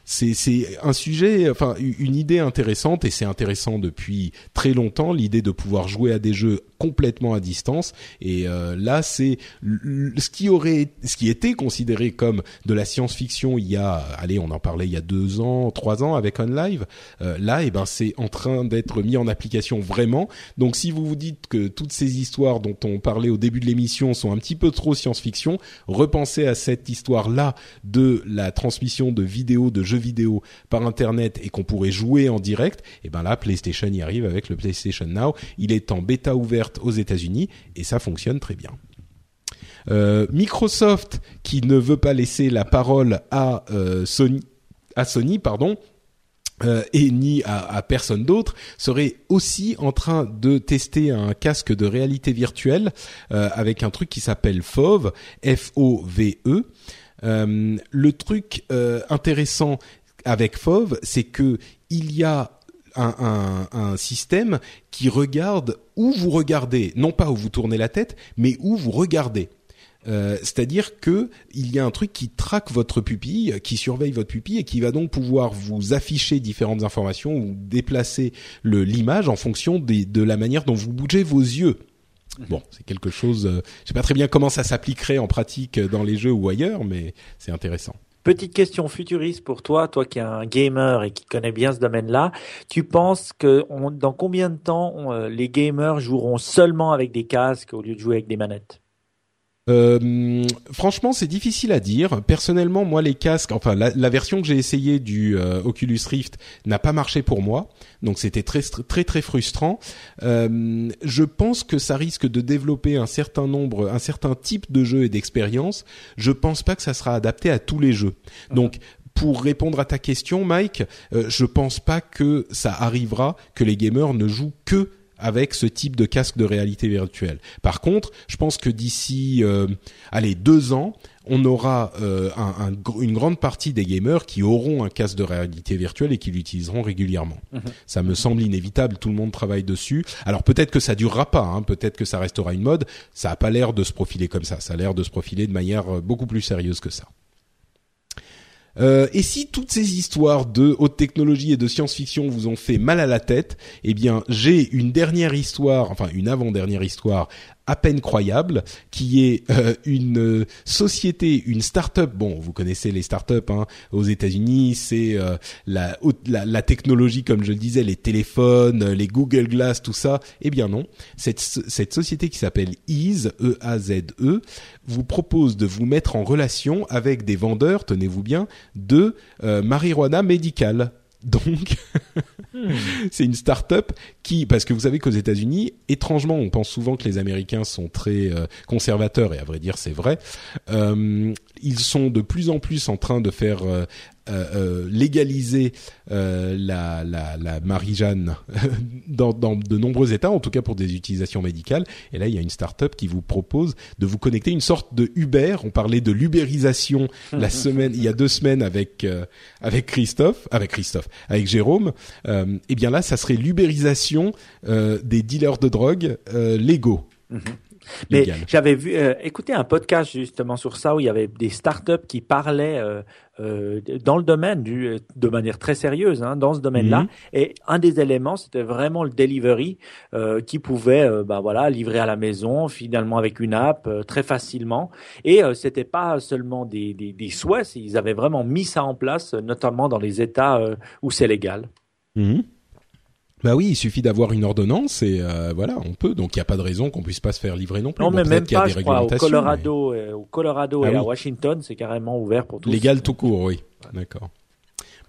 c'est un sujet, enfin une idée intéressante et c'est intéressant depuis très longtemps l'idée de pouvoir jouer à des jeux complètement à distance. Et euh, là, c'est ce qui aurait, ce qui était considéré comme de la science-fiction il y a, allez, on en parlait il y a deux ans, trois ans avec OnLive. Euh, là, et eh ben, c'est en train d'être mis en application vraiment. Donc, si vous vous dites que toutes ces histoires dont on parlait au début de l'émission sont un petit peu trop science-fiction, repensez à cette histoire-là de la transmission de vidéos, de jeux vidéo par Internet et qu'on pourrait jouer en direct. Et eh ben là, PlayStation y arrive avec le PlayStation Now. Il est en bêta ouvert aux États-Unis et ça fonctionne très bien. Euh, Microsoft, qui ne veut pas laisser la parole à euh, Sony, à Sony, pardon, euh, et ni à, personne d'autre, serait aussi en train de tester un casque de réalité virtuelle avec un truc qui s'appelle FOV, F-O-V-E. Le truc intéressant avec FOV, c'est que il y a un, système qui regarde où vous regardez, non pas où vous tournez la tête, mais où vous regardez. Euh, c'est-à-dire que il y a un truc qui traque votre pupille, qui surveille votre pupille et qui va donc pouvoir vous afficher différentes informations ou déplacer l'image en fonction de la manière dont vous bougez vos yeux. Bon, c'est quelque chose. Euh, je sais pas très bien comment ça s'appliquerait en pratique dans les jeux ou ailleurs, mais c'est intéressant. Petite question futuriste pour toi, toi qui es un gamer et qui connais bien ce domaine-là. Tu penses que dans combien de temps euh, les gamers joueront seulement avec des casques au lieu de jouer avec des manettes? Euh, franchement, c'est difficile à dire. Personnellement, moi, les casques, enfin, la, version que j'ai essayée du euh, Oculus Rift n'a pas marché pour moi, donc c'était très très très frustrant. Euh, je pense que ça risque de développer un certain nombre, un certain type de jeux et d'expériences. Je pense pas que ça sera adapté à tous les jeux. Donc, pour répondre à ta question, Mike, je pense pas que ça arrivera que les gamers ne jouent que avec ce type de casque de réalité virtuelle. Par contre, je pense que d'ici, euh, allez, deux ans, on aura euh, un, une grande partie des gamers qui auront un casque de réalité virtuelle et qui l'utiliseront régulièrement. Mhm. Ça me semble inévitable. Tout le monde travaille dessus. Alors peut-être que ça durera pas. Hein, peut-être que ça restera une mode. Ça a pas l'air de se profiler comme ça. Ça a l'air de se profiler de manière euh, beaucoup plus sérieuse que ça. Euh, et si toutes ces histoires de haute technologie et de science-fiction vous ont fait mal à la tête, eh bien j'ai une dernière histoire, enfin une avant-dernière histoire à peine croyable, qui est euh, une euh, société, une start-up. Bon, vous connaissez les start-up hein, aux États-Unis, c'est euh, la, la, technologie, comme je le disais, les téléphones, les Google Glass, tout ça. Eh bien non, cette, cette société qui s'appelle Ease, E-A-Z-E, -E, vous propose de vous mettre en relation avec des vendeurs, tenez-vous bien, de marijuana médicale. Donc, c'est une start-up qui, parce que vous savez qu'aux États-Unis, étrangement, on pense souvent que les Américains sont très euh, conservateurs, et à vrai dire, c'est vrai. Euh, ils sont de plus en plus en train de faire euh, euh, euh, légaliser euh, la, la, la Marie-Jeanne dans, dans, de nombreux États, en tout cas pour des utilisations médicales. Et là, il y a une start-up qui vous propose de vous connecter une sorte de Uber. On parlait de l'ubérisation la semaine, il y a deux semaines avec avec Christophe, avec Christophe, avec Jérôme. Euh, et bien là, ça serait l'ubérisation des dealers de drogue légaux. Mm-hmm. Mais j'avais vu, euh, écouté un podcast justement sur ça où il y avait des startups qui parlaient euh, euh, dans le domaine du, euh, de manière très sérieuse, hein, dans ce domaine-là. Mhm. Et un des éléments, c'était vraiment le delivery euh, qui pouvait, euh, bah voilà, livrer à la maison finalement avec une app très facilement. Et c'était pas seulement des, des, des souhaits, ils avaient vraiment mis ça en place, notamment dans les États où c'est légal. Mhm. Bah oui, il suffit d'avoir une ordonnance et euh, voilà, on peut. Donc il n'y a pas de raison qu'on puisse pas se faire livrer non plus. Non, mais même pas, je crois, au Colorado, euh, au Colorado ah et à Washington, c'est carrément ouvert pour tous. Légal tout court, oui. D'accord.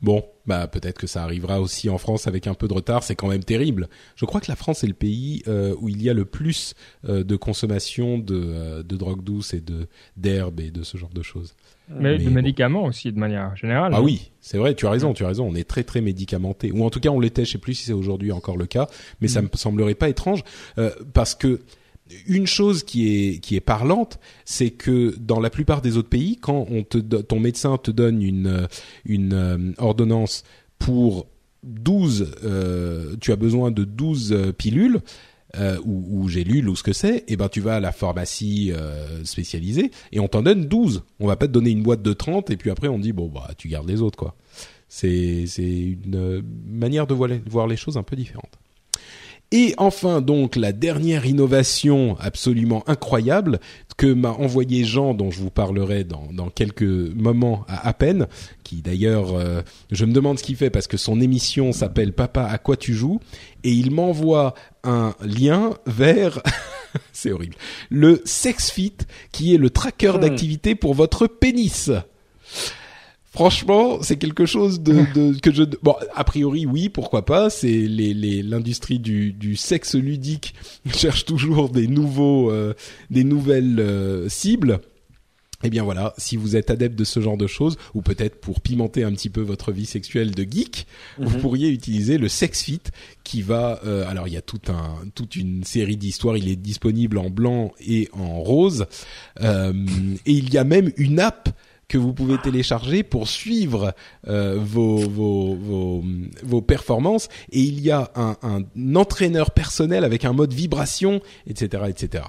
Bon, bah peut-être que ça arrivera aussi en France avec un peu de retard. C'est quand même terrible. Je crois que la France est le pays euh, où il y a le plus de consommation de, de drogue douce et de d'herbe et de ce genre de choses. Mais, de médicaments aussi, de manière générale. Ah oui, c'est vrai, tu as raison, tu as raison. On est très très médicamenté, ou en tout cas on l'était. Je sais plus si c'est aujourd'hui encore le cas, mais ça mm. me semblerait pas étrange euh, parce que une chose qui est qui est parlante, c'est que dans la plupart des autres pays, quand on te ton médecin te donne une une euh, ordonnance pour 12 euh, tu as besoin de 12 euh, pilules euh, ou, ou Gélule ou ce que c'est, et eh ben tu vas à la pharmacie euh, spécialisée et on t'en donne 12. On va pas te donner une boîte de 30 et puis après on dit bon bah tu gardes les autres quoi. C'est une euh, manière de voir les, voir les choses un peu différente. Et enfin donc la dernière innovation absolument incroyable que m'a envoyé Jean, dont je vous parlerai dans, dans quelques moments à, à peine, qui d'ailleurs, euh, je me demande ce qu'il fait parce que son émission s'appelle Papa à quoi tu joues, et il m'envoie un lien vers, c'est horrible, le SexFit, qui est le tracker hmm. d'activité pour votre pénis. Franchement, c'est quelque chose de, de, que je bon a priori oui pourquoi pas c'est les l'industrie du, du sexe ludique cherche toujours des nouveaux euh, des nouvelles euh, cibles. Eh bien voilà, si vous êtes adepte de ce genre de choses, ou peut-être pour pimenter un petit peu votre vie sexuelle de geek, vous mhm. pourriez utiliser le SexFit qui va. Euh, alors il y a tout un, toute une série d'histoires. Il est disponible en blanc et en rose, et il y a même une app que vous pouvez télécharger pour suivre euh, vos, vos, vos, vos, performances. Et il y a un, un entraîneur personnel avec un mode vibration, etc., etc.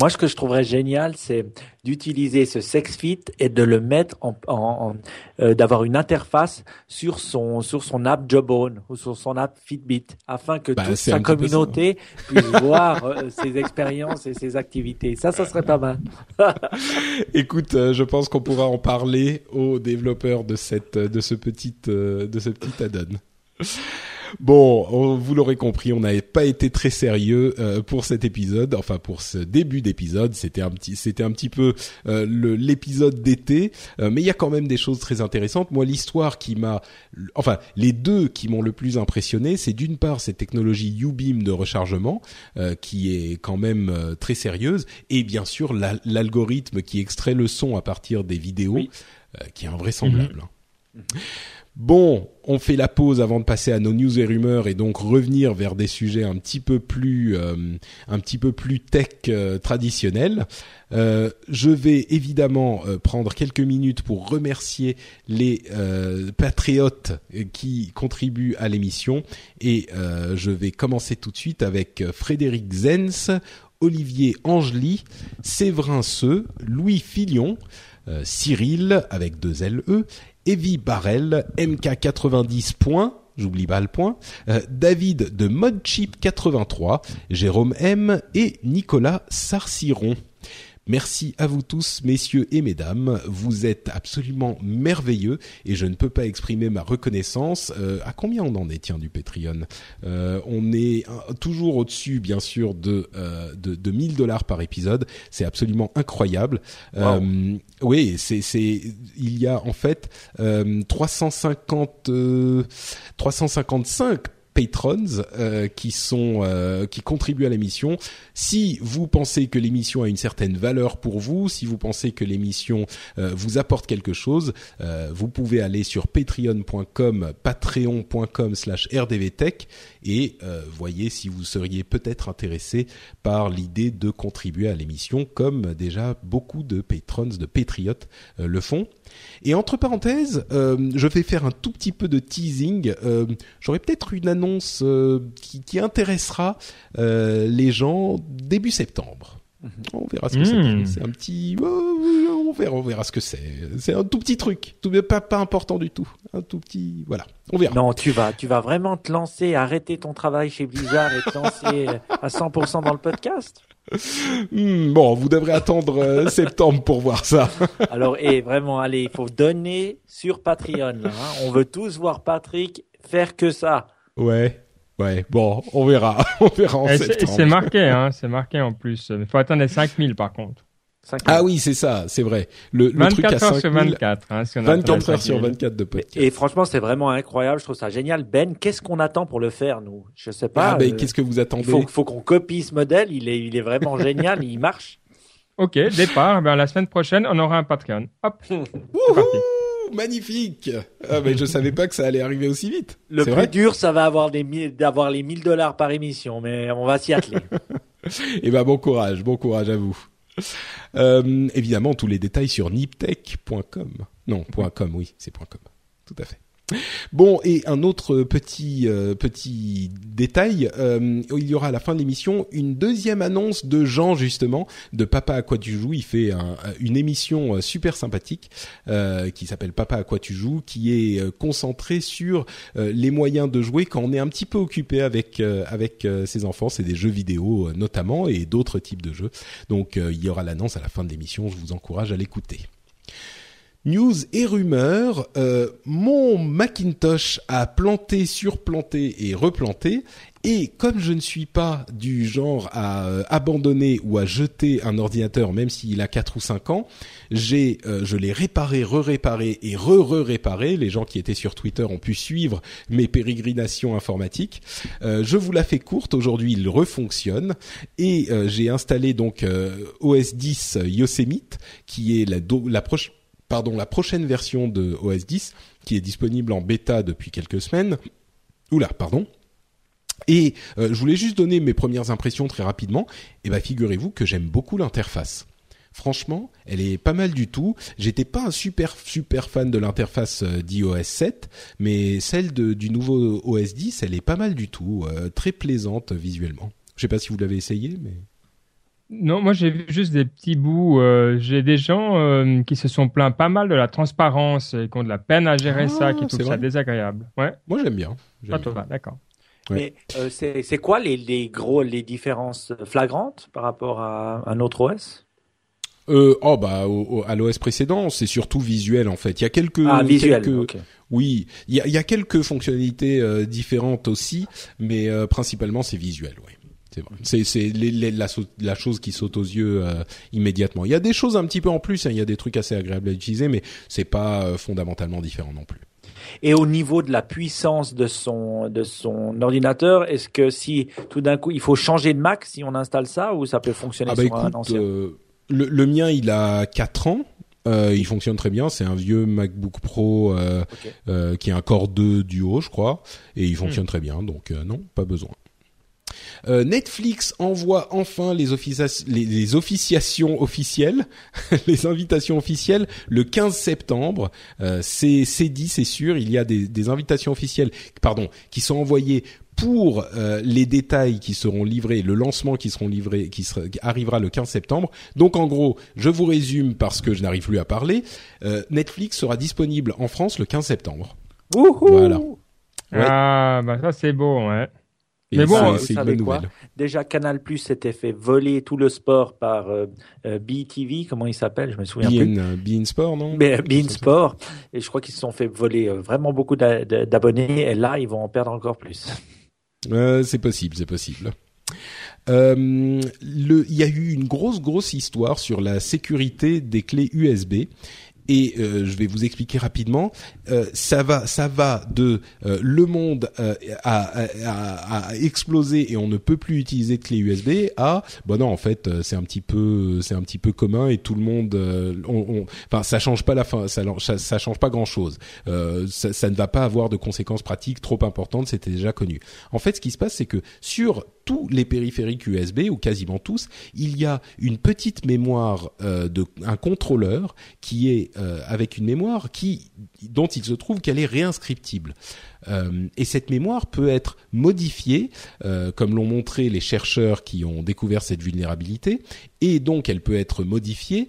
Moi, ce que je trouverais génial, c'est d'utiliser ce SexFit et de le mettre en, en, euh, d'avoir une interface sur son sur son app Jawbone ou sur son app Fitbit, afin que bah, toute sa communauté puisse voir euh, ses expériences et ses activités. Ça, ça serait pas mal. Écoute, euh, je pense qu'on pourra en parler aux développeurs de cette de ce petit de ce petit add-on. Bon, vous l'aurez compris, on n'avait pas été très sérieux euh, pour cet épisode, enfin pour ce début d'épisode. C'était un petit, c'était un petit peu euh, l'épisode d'été, euh, mais il y a quand même des choses très intéressantes. Moi, l'histoire qui m'a, enfin les deux qui m'ont le plus impressionné, c'est d'une part cette technologie U-beam de rechargement qui est quand même très sérieuse, et bien sûr l'algorithme qui extrait le son à partir des vidéos, qui est invraisemblable. Mm Bon, on fait la pause avant de passer à nos news et rumeurs et donc revenir vers des sujets un petit peu plus euh, un petit peu plus tech euh, traditionnels. Euh, je vais évidemment prendre quelques minutes pour remercier les patriotes qui contribuent à l'émission et je vais commencer tout de suite avec Frédéric Zenz, Olivier Angely, Séverin Seux, Louis Filion, Cyril avec deux LE Evie Barrel, MK90 points, j'oublie pas le point, euh, David de Modchip 83, Jérôme M et Nicolas Sarciron. Merci à vous tous, messieurs et mesdames. Vous êtes absolument merveilleux et je ne peux pas exprimer ma reconnaissance. Euh, à combien on en est, tiens, du Patreon euh, On est toujours au-dessus, bien sûr, de, euh, de, de 1000 dollars par épisode. C'est absolument incroyable. Euh, oui, c'est, c'est, il y a en fait 350, 355 patrons euh, qui sont euh, qui contribuent à l'émission. Si vous pensez que l'émission a une certaine valeur pour vous, si vous pensez que l'émission euh, vous apporte quelque chose, vous pouvez aller sur patreon.com, patreon.com/rdvtech et voyez si vous seriez peut-être intéressé par l'idée de contribuer à l'émission, comme déjà beaucoup de patrons, de patriotes le font. Et entre parenthèses, euh, je vais faire un tout petit peu de teasing. Euh, J'aurai peut-être une annonce euh, qui, qui, intéressera euh, les gens début septembre. Mhm. On verra ce que c'est. Hmm. C'est un petit, on verra, on verra ce que c'est. C'est un tout petit truc, tout pas pas important du tout. Un tout petit, voilà. On verra. Non, tu vas, tu vas vraiment te lancer, arrêter ton travail chez Blizzard et te lancer à 100% dans le podcast? Hmm, bon, vous devrez attendre euh, septembre pour voir ça. Alors, et vraiment, allez, il faut donner sur Patreon. Hein. On veut tous voir Patrick faire que ça. Ouais. Ouais, bon, on verra. on verra en septembre. C'est marqué, hein, c'est marqué en plus. Il faut attendre les 5000 par contre. Ah oui, c'est ça, c'est vrai. Le, le 24 truc à 5 heures sur 24. Hein, 24 heures sur 24 de podcast. Et franchement, c'est vraiment incroyable. Je trouve ça génial. Ben, qu'est-ce qu'on attend pour le faire, nous? Je sais pas. Ah ben, euh, qu'est-ce que vous attendez? Il faut, qu'on copie ce modèle. Il est, il est vraiment génial. il marche. Ok, départ. Ben, la semaine prochaine, on aura un Patreon. Hop. Magnifique. Ah ben, je savais pas que ça allait arriver aussi vite. Le plus dur, ça va avoir des d'avoir les 1000 dollars par émission, mais on va s'y atteler. Eh ben, bon courage, bon courage à vous. Euh, évidemment, tous les détails sur niptech.com. Non, .com, oui, c'est .com. Tout à fait. Bon et un autre petit euh, petit détail, euh, il y aura à la fin de l'émission une deuxième annonce de Jean justement de Papa à quoi tu joues. Il fait une émission euh, super sympathique qui s'appelle Papa à quoi tu joues, qui est concentrée sur les moyens de jouer quand on est un petit peu occupé avec avec ses enfants. C'est des jeux vidéo notamment et d'autres types de jeux. Donc il y aura l'annonce à la fin de l'émission. Je vous encourage à l'écouter. News et rumeurs, euh, mon Macintosh a planté, surplanté et replanté. Et comme je ne suis pas du genre à euh, abandonner ou à jeter un ordinateur même s'il a 4 ou 5 ans, j'ai euh, je l'ai réparé, re-réparé et re-re-réparé. Les gens qui étaient sur Twitter ont pu suivre mes pérégrinations informatiques. je vous la fais courte, aujourd'hui il refonctionne et j'ai installé donc OS 10 Yosemite qui est la, la prochaine pardon, la prochaine version de OS 10 qui est disponible en bêta depuis quelques semaines. Oula, pardon. Et euh, je voulais juste donner mes premières impressions très rapidement. Et bah figurez-vous que j'aime beaucoup l'interface. Franchement, elle est pas mal du tout. J'étais pas un super super fan de l'interface euh, d'iOS 7, mais celle du nouveau OS 10, elle est pas mal du tout, euh, très plaisante visuellement. Je sais pas si vous l'avez essayé, mais non, moi j'ai vu juste des petits bouts. Euh, j'ai des gens qui se sont plaints pas mal de la transparence et qui ont de la peine à gérer ça, qui ah, trouvent ça désagréable. Ouais. Moi j'aime bien. Pas toi, d'accord. Mais c'est quoi les, les, gros les différences flagrantes par rapport à un autre OS euh, oh bah à l'OS précédent, c'est surtout visuel en fait. Il y a quelques, ah, visuel, quelques oui, il y a, y a, quelques fonctionnalités euh, différentes aussi, mais euh, principalement c'est visuel, oui. C'est c'est la, la, chose qui saute aux yeux euh, immédiatement. Il y a des choses un petit peu en plus, hein. il y a des trucs assez agréables à utiliser, mais c'est pas fondamentalement différent non plus. Et au niveau de la puissance de son de son ordinateur, est-ce que si tout d'un coup il faut changer de Mac si on installe ça ou ça peut fonctionner ah bah sur un ancien le, le, mien, il a 4 ans. Euh, il fonctionne très bien. C'est un vieux MacBook Pro euh, euh, qui est un Core 2 Duo, je crois, et il fonctionne hmm. très bien. Donc euh, non, pas besoin. Euh, Netflix envoie enfin les, les, les officiations officielles, les invitations officielles le 15 septembre. Euh, c'est dit, c'est sûr. Il y a des, des invitations officielles, pardon, qui sont envoyées pour euh, les détails qui seront livrés, le lancement qui seront livrés, qui, arrivera le 15 septembre. Donc en gros, je vous résume parce que je n'arrive plus à parler. Euh, Netflix sera disponible en France le 15 septembre. voilà. Ah bah ça c'est beau, ouais. Mais bon, c'est une bonne quoi Déjà, Canal Plus s'était fait voler tout le sport par euh, euh BTV, comment il s'appelle? Je me souviens plus. Bein Sport, non? Mais, Bein Sport. Et je crois qu'ils se sont fait voler vraiment beaucoup d'abonnés. Et là, ils vont en perdre encore plus. Euh, c'est possible, c'est possible. Euh, il y a eu une grosse grosse histoire sur la sécurité des clés USB et euh, je vais vous expliquer rapidement. Euh, ça va, ça va de euh, le monde a, a, explosé et on ne peut plus utiliser de clé USB à bon non en fait c'est un petit peu c'est un petit peu commun et tout le monde on, enfin ça change pas la fin ça, ça, change pas grand chose ça, ça, ne va pas avoir de conséquences pratiques trop importantes c'était déjà connu en fait ce qui se passe c'est que sur tous les périphériques USB ou quasiment tous il y a une petite mémoire de un contrôleur qui est euh, avec une mémoire qui, dont il se trouve qu'elle est réinscriptible. Euh, et cette mémoire peut être modifiée, euh, comme l'ont montré les chercheurs qui ont découvert cette vulnérabilité, et donc elle peut être modifiée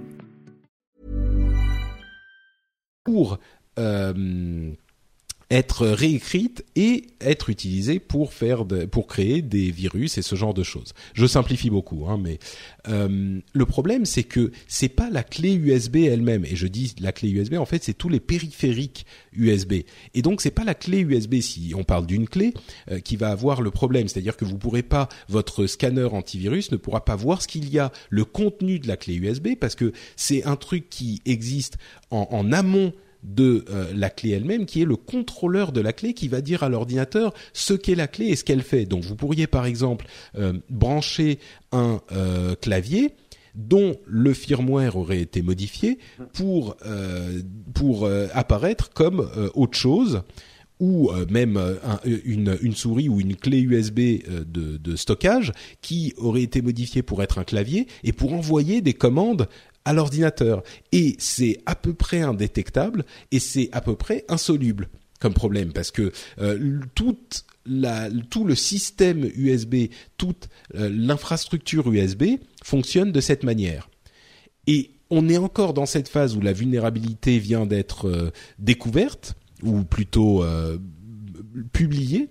Pour euh, être réécrite et être utilisée pour faire pour créer des virus et ce genre de choses. Je simplifie beaucoup, hein, mais euh, le problème c'est que c'est pas la clé USB elle-même. Et je dis la clé USB en fait c'est tous les périphériques USB et donc c'est pas la clé USB si on parle d'une clé euh, qui va avoir le problème, c'est-à-dire que vous pourrez pas votre scanner antivirus ne pourra pas voir ce qu'il y a le contenu de la clé USB parce que c'est un truc qui existe en amont de euh, la clé elle-même, qui est le contrôleur de la clé qui va dire à l'ordinateur ce qu'est la clé et ce qu'elle fait. Donc vous pourriez par exemple euh, brancher un euh, clavier dont le firmware aurait été modifié pour apparaître comme autre chose ou même une, une, souris ou une clé USB de, de, stockage qui aurait été modifiée pour être un clavier et pour envoyer des commandes à l'ordinateur. Et c'est à peu près indétectable et c'est à peu près insoluble comme problème parce que euh, toute la, tout le système USB, toute euh, l'infrastructure USB fonctionne de cette manière. Et on est encore dans cette phase où la vulnérabilité vient d'être euh, découverte ou plutôt publiée.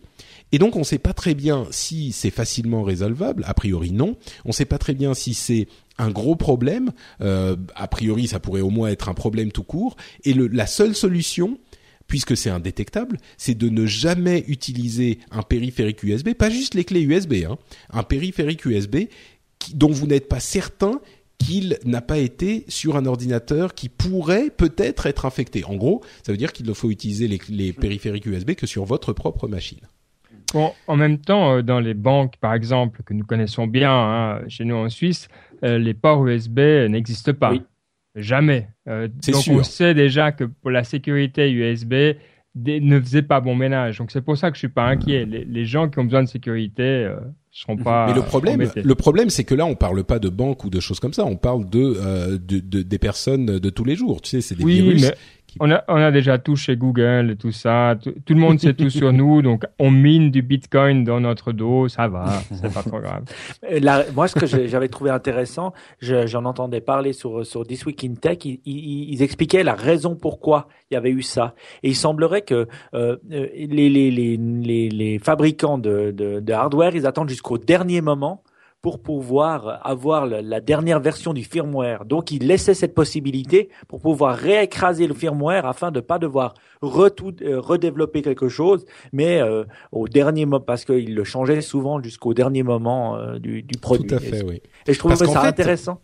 Et donc on ne sait pas très bien si c'est facilement résolvable, a priori non. On ne sait pas très bien si c'est un gros problème. Euh, a priori, ça pourrait au moins être un problème tout court. Et la seule solution, puisque c'est indétectable, c'est de ne jamais utiliser un périphérique USB, pas juste les clés USB, hein, un périphérique USB dont vous n'êtes pas certain qu'il n'a pas été sur un ordinateur qui pourrait peut-être être infecté. En gros, ça veut dire qu'il ne faut utiliser les, périphériques USB que sur votre propre machine. Bon, en même temps, euh, dans les banques, par exemple, que nous connaissons bien hein, chez nous en Suisse, euh, les ports USB n'existent pas. Jamais. Euh, donc on sait déjà que pour la sécurité USB, ne faisait pas bon ménage. Donc c'est pour ça que je suis pas inquiet. Les, gens qui ont besoin de sécurité euh, seront pas. Mais le problème, le problème, c'est que là, on parle pas de banque ou de choses comme ça. On parle de, euh, de, de, des personnes de tous les jours. Tu sais, c'est des oui, virus. Mais on a, on a déjà tout chez Google et tout ça. Tout, le monde sait tout sur nous. Donc, on mine du Bitcoin dans notre dos. Ça va. C'est pas trop grave. Là, moi, ce que j'avais trouvé intéressant, j'en entendais parler sur, sur This Week in Tech. Ils, ils, expliquaient la raison pourquoi il y avait eu ça. Et il semblerait que euh, les, les, les, les, les fabricants de, de, de hardware, ils attendent jusqu'au dernier moment pour pouvoir avoir la dernière version du firmware. Donc, il laissait cette possibilité pour pouvoir réécraser le firmware afin de ne pas devoir euh, redévelopper quelque chose, mais euh, au dernier moment, parce qu'il le changeait souvent jusqu'au dernier moment euh, du, du, produit. Tout à fait, oui. Et je trouve ça intéressant.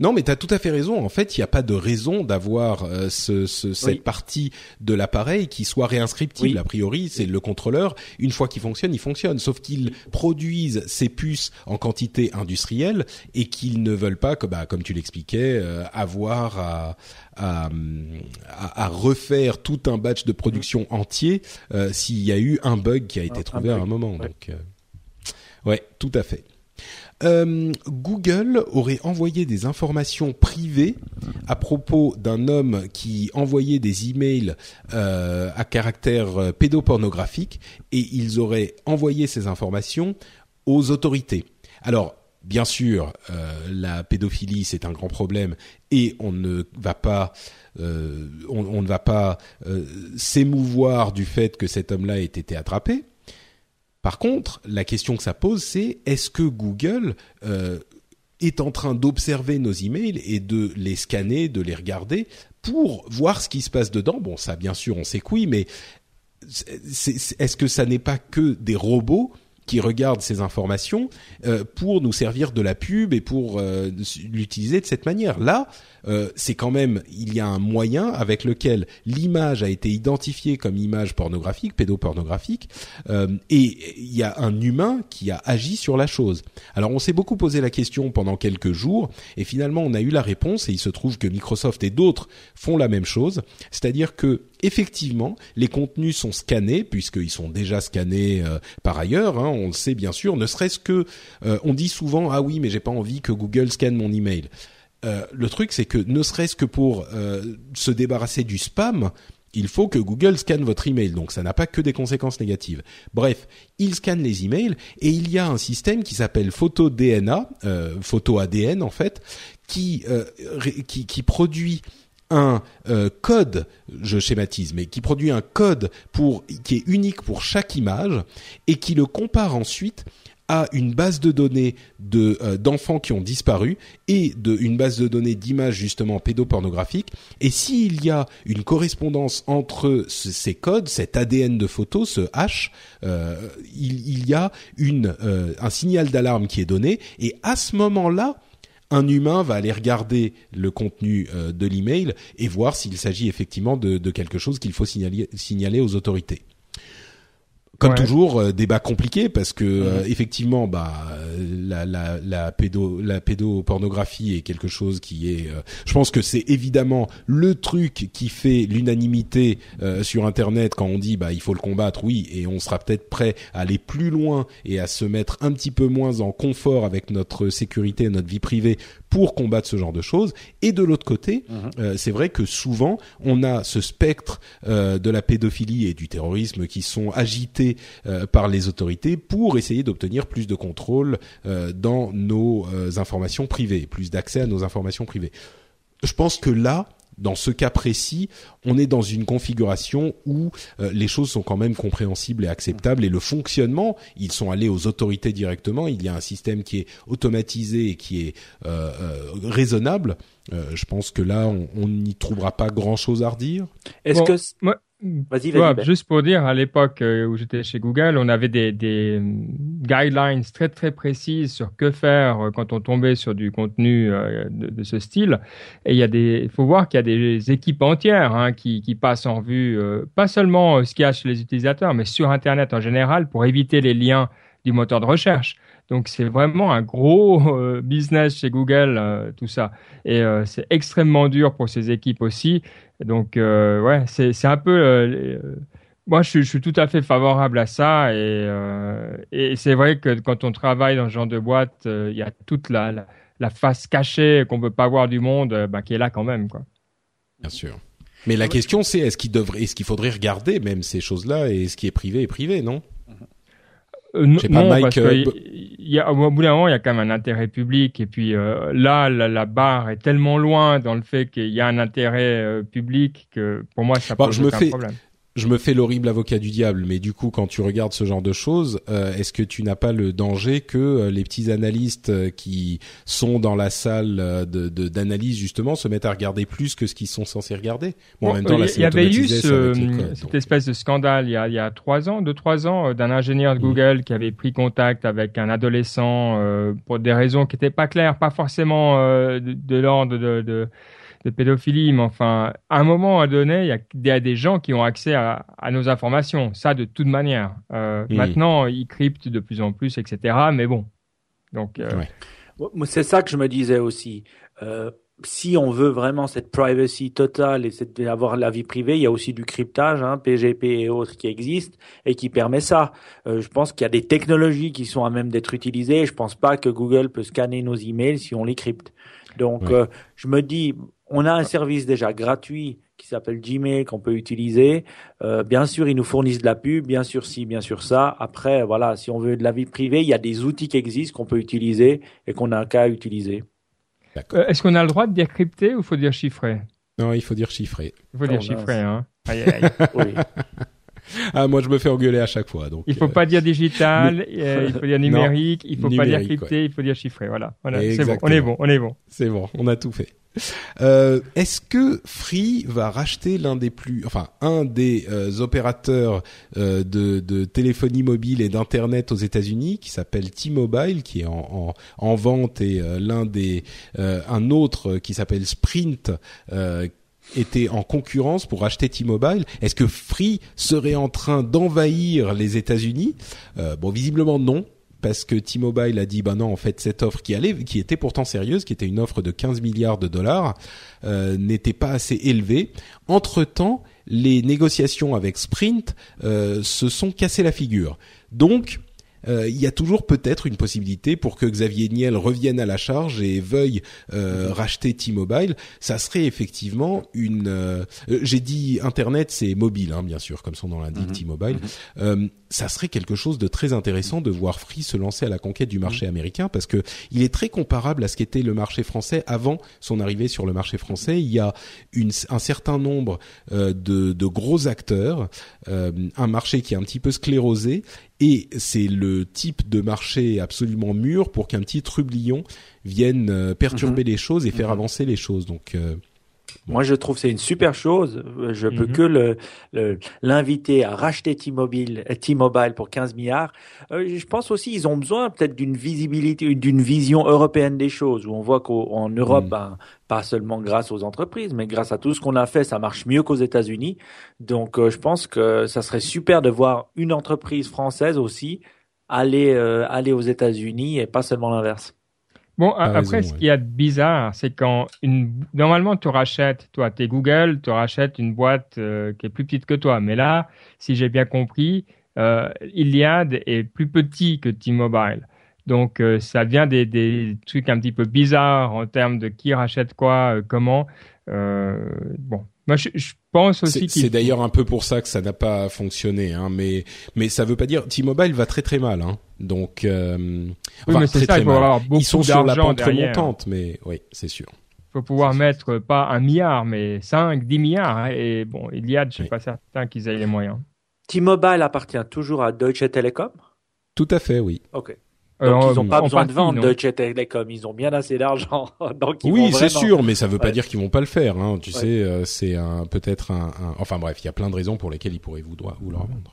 Non, mais tu as tout à fait raison. En fait, il n'y a pas de raison d'avoir euh, ce, ce, cette partie de l'appareil qui soit réinscriptible. A priori, c'est le contrôleur. Une fois qu'il fonctionne, il fonctionne. Sauf qu'ils produisent ces puces en quantité industrielle et qu'ils ne veulent pas, que, bah, comme tu l'expliquais, euh, avoir à, à, à, refaire tout un batch de production entier euh, s'il y a eu un bug qui a été trouvé à un moment. Donc, ouais, tout à fait. Euh, Google aurait envoyé des informations privées à propos d'un homme qui envoyait des emails euh, à caractère euh, pédopornographique et ils auraient envoyé ces informations aux autorités. Alors, bien sûr, la pédophilie c'est un grand problème et on ne va pas on, ne va pas s'émouvoir du fait que cet homme-là ait été attrapé. Par contre, la question que ça pose, c'est est-ce que Google euh, est en train d'observer nos emails et de les scanner, de les regarder pour voir ce qui se passe dedans? Bon, ça, bien sûr, on sait que mais est-ce que ça n'est pas que des robots qui regardent ces informations euh, pour nous servir de la pub et pour euh, l'utiliser de cette manière. Là, euh, c'est quand même il y a un moyen avec lequel l'image a été identifiée comme image pornographique, pédopornographique, et il y a un humain qui a agi sur la chose. Alors on s'est beaucoup posé la question pendant quelques jours, et finalement on a eu la réponse, et il se trouve que Microsoft et d'autres font la même chose, c'est-à-dire que effectivement, les contenus sont scannés puisqu'ils sont déjà scannés euh, par ailleurs. Hein, on le sait bien sûr. Ne serait-ce que, on dit souvent ah oui, mais j'ai pas envie que Google scanne mon email. Euh, le truc, c'est que ne serait-ce que pour euh, se débarrasser du spam, il faut que Google scanne votre email. Donc ça n'a pas que des conséquences négatives. Bref, il scanne les emails et il y a un système qui s'appelle photo DNA, euh, photo ADN en fait, qui, qui, qui produit un code, je schématise, mais qui produit un code pour qui est unique pour chaque image et qui le compare ensuite à une base de données euh, d'enfants qui ont disparu et de base de données d'images justement pédopornographiques. Et s'il y a une correspondance entre ces codes, cet ADN de photo, ce H, euh, il, y a euh, un signal d'alarme qui est donné. Et à ce moment-là, un humain va aller regarder le contenu de l'email et voir s'il s'agit effectivement de, quelque chose qu'il faut signaler aux autorités. Comme toujours, euh, débat compliqué parce que mhm. euh, effectivement, bah la, la, la pédo la pédopornographie est quelque chose qui est. Euh, je pense que c'est évidemment le truc qui fait l'unanimité sur Internet quand on dit bah il faut le combattre, oui, et on sera peut-être prêt à aller plus loin et à se mettre un petit peu moins en confort avec notre sécurité, notre vie privée pour combattre ce genre de choses. Et de l'autre côté, mhm. c'est vrai que souvent on a ce spectre de la pédophilie et du terrorisme qui sont agités euh, par les autorités pour essayer d'obtenir plus de contrôle euh, dans nos euh, informations privées, plus d'accès à nos informations privées. Je pense que là, dans ce cas précis, on est dans une configuration où les choses sont quand même compréhensibles et acceptables et le fonctionnement, ils sont allés aux autorités directement, il y a un système qui est automatisé et qui est raisonnable. je pense que là, on n'y trouvera pas grand-chose à redire. Est-ce que Vas-y, vas-y. Ben. juste pour dire, à l'époque euh, où j'étais chez Google, on avait des, des, guidelines très très précises sur que faire euh, quand on tombait sur du contenu euh, de, de, ce style. Et il y a des, faut voir qu'il y a des équipes entières hein, qui, qui passent en vue, pas seulement ce qu'il y a chez les utilisateurs, mais sur Internet en général, pour éviter les liens du moteur de recherche. Donc c'est vraiment un gros business chez Google, tout ça. Et c'est extrêmement dur pour ces équipes aussi. Donc, euh, ouais, c'est un peu. Euh, euh, moi, je, suis tout à fait favorable à ça. Et, c'est vrai que quand on travaille dans ce genre de boîte, il y a toute la, la, face cachée qu'on ne peut pas voir du monde bah, qui est là quand même. Quoi. Bien sûr. Mais la question, c'est est-ce qu'il devrait, est-ce qu'il faudrait regarder même ces choses-là et ce qui est privé est privé, non? Euh, non, parce euh, y a, au bout d'un moment, il y a quand même un intérêt public. Et puis euh, là, la, barre est tellement loin dans le fait qu'il y a un intérêt public que pour moi, ça pose aucun problème je me fais l'horrible avocat du diable, mais du coup, quand tu regardes ce genre de choses, euh, est-ce que tu n'as pas le danger que euh, les petits analystes euh, qui sont dans la salle de, d'analyse justement se mettent à regarder plus que ce qu'ils sont censés regarder? Bon, en même temps, il y avait eu cette espèce de scandale il y a, il y a trois ans, deux trois ans, d'un ingénieur de mm. Google qui avait pris contact avec un adolescent pour des raisons qui n'étaient pas claires, pas forcément de, de l'ordre de, de de pédophilie, mais enfin, à un moment donné, il y a, des gens qui ont accès à, nos informations. Ça, de toute manière. Euh, maintenant, ils cryptent de plus en plus, etc. Mais bon. Donc. Euh, C'est ça que je me disais aussi. Euh, si on veut vraiment cette privacy totale et avoir la vie privée, il y a aussi du cryptage, hein, PGP et autres qui existent et qui permet ça. je pense qu'il y a des technologies qui sont à même d'être utilisées. Je pense pas que Google peut scanner nos emails si on les crypte. Donc, je me dis, on a un service déjà gratuit qui s'appelle Gmail qu'on peut utiliser. Euh, bien sûr, ils nous fournissent de la pub, bien sûr si, bien sûr ça. Après, voilà, si on veut de la vie privée, il y a des outils qui existent qu'on peut utiliser et qu'on a qu'à utiliser. Euh, est-ce qu'on a le droit de dire crypté ou faut dire chiffré? Non, il faut dire chiffré. Il faut dire oh, chiffré, hein. Aïe, aïe. oui. Ah, moi, je me fais engueuler à chaque fois. Donc, il faut pas dire digital, euh, il faut dire numérique, il faut pas dire crypté, il faut dire chiffré. Voilà, voilà c'est bon, on est bon, on est bon. C'est bon, on a tout fait. Euh, Est-ce que Free va racheter l'un des plus, enfin un des euh, opérateurs euh, de, téléphonie mobile et d'internet aux États-Unis, qui s'appelle T-Mobile, qui est en, en, en vente, et l'un des, un autre qui s'appelle Sprint, était en concurrence pour acheter T-Mobile? Est-ce que Free serait en train d'envahir les États-Unis? Bon, visiblement non parce que T-Mobile a dit bah non en fait cette offre qui allait qui était pourtant sérieuse qui était une offre de 15 milliards de dollars euh, n'était pas assez élevée. Entre-temps, les négociations avec Sprint euh, se sont cassées la figure. Donc euh, il y a toujours peut-être une possibilité pour que Xavier Niel revienne à la charge et veuille euh, racheter T-Mobile. Ça serait effectivement une. Euh, j'ai dit Internet, c'est mobile, hein, bien sûr, comme son nom l'indique, mhm. T-Mobile. Mhm. ça serait quelque chose de très intéressant de voir Free se lancer à la conquête du marché mhm. américain parce que il est très comparable à ce qu'était le marché français avant son arrivée sur le marché français. Il y a une, un certain nombre de, de, gros acteurs, un marché qui est un petit peu sclérosé et c'est le type de marché absolument mûr pour qu'un petit trublion vienne euh, perturber mhm. les choses et faire mhm. avancer les choses. Donc euh, moi, je trouve c'est une super chose. Je peux mhm. que le, l'inviter à racheter T-Mobile, euh, T-Mobile pour 15 milliards. je pense aussi ils ont besoin peut-être d'une visibilité, d'une vision européenne des choses, où on voit qu'en Europe, ben, pas seulement grâce aux entreprises, mais grâce à tout ce qu'on a fait, ça marche mieux qu'aux États-Unis. Donc, euh, je pense que ça serait super de voir une entreprise française aussi aller euh, aller aux États-Unis et pas seulement l'inverse. Bon, après, ce qui est bizarre, c'est quand une... normalement tu rachètes, toi, t'es Google, tu rachètes une boîte euh, qui est plus petite que toi. Mais là, si j'ai bien compris, Iliad est plus petit que T-Mobile. Donc euh, ça vient des, des, trucs un petit peu bizarres en termes de qui rachète quoi, euh, comment. Euh, bon, moi je, je pense aussi que c'est d'ailleurs un peu pour ça que ça n'a pas fonctionné, hein, mais mais ça veut pas dire T-Mobile va très très mal, hein. Donc euh, oui, enfin, mais très, ça, très il faut mal. avoir beaucoup Ils sont sur la pente remontante, mais oui, c'est sûr. Il faut pouvoir mettre pas un milliard, mais 5, 10 milliards. Hein, et bon, il y a, je suis pas certain qu'ils aient les moyens. T-Mobile appartient toujours à Deutsche Telekom? Tout à fait, oui. Ok. Donc ils n'ont pas besoin de vendre de Chez Telecom, ils ont bien assez d'argent. oui, c'est sûr, mais ça ne veut pas dire qu'ils vont pas le faire. Hein. Tu sais, euh, c'est peut-être un, un, Enfin bref, il y a plein de raisons pour lesquelles ils pourraient vouloir, vouloir vendre.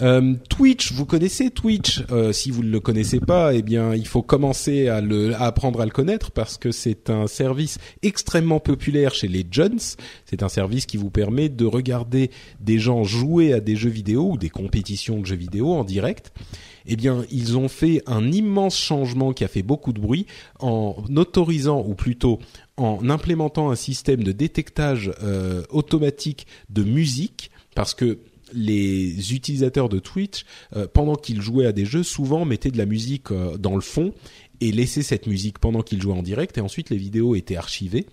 Euh, Twitch, vous connaissez Twitch euh, Si vous ne le connaissez pas, eh bien, il faut commencer à, le, à apprendre à le connaître parce que c'est un service extrêmement populaire chez les jeunes. C'est un service qui vous permet de regarder des gens jouer à des jeux vidéo ou des compétitions de jeux vidéo en direct. Eh bien, ils ont fait un immense changement qui a fait beaucoup de bruit en autorisant, ou plutôt en implémentant un système de détectage euh, automatique de musique parce que les utilisateurs de Twitch, euh, pendant qu'ils jouaient à des jeux, souvent mettaient de la musique euh, dans le fond et laissaient cette musique pendant qu'ils jouaient en direct, et ensuite les vidéos étaient archivées.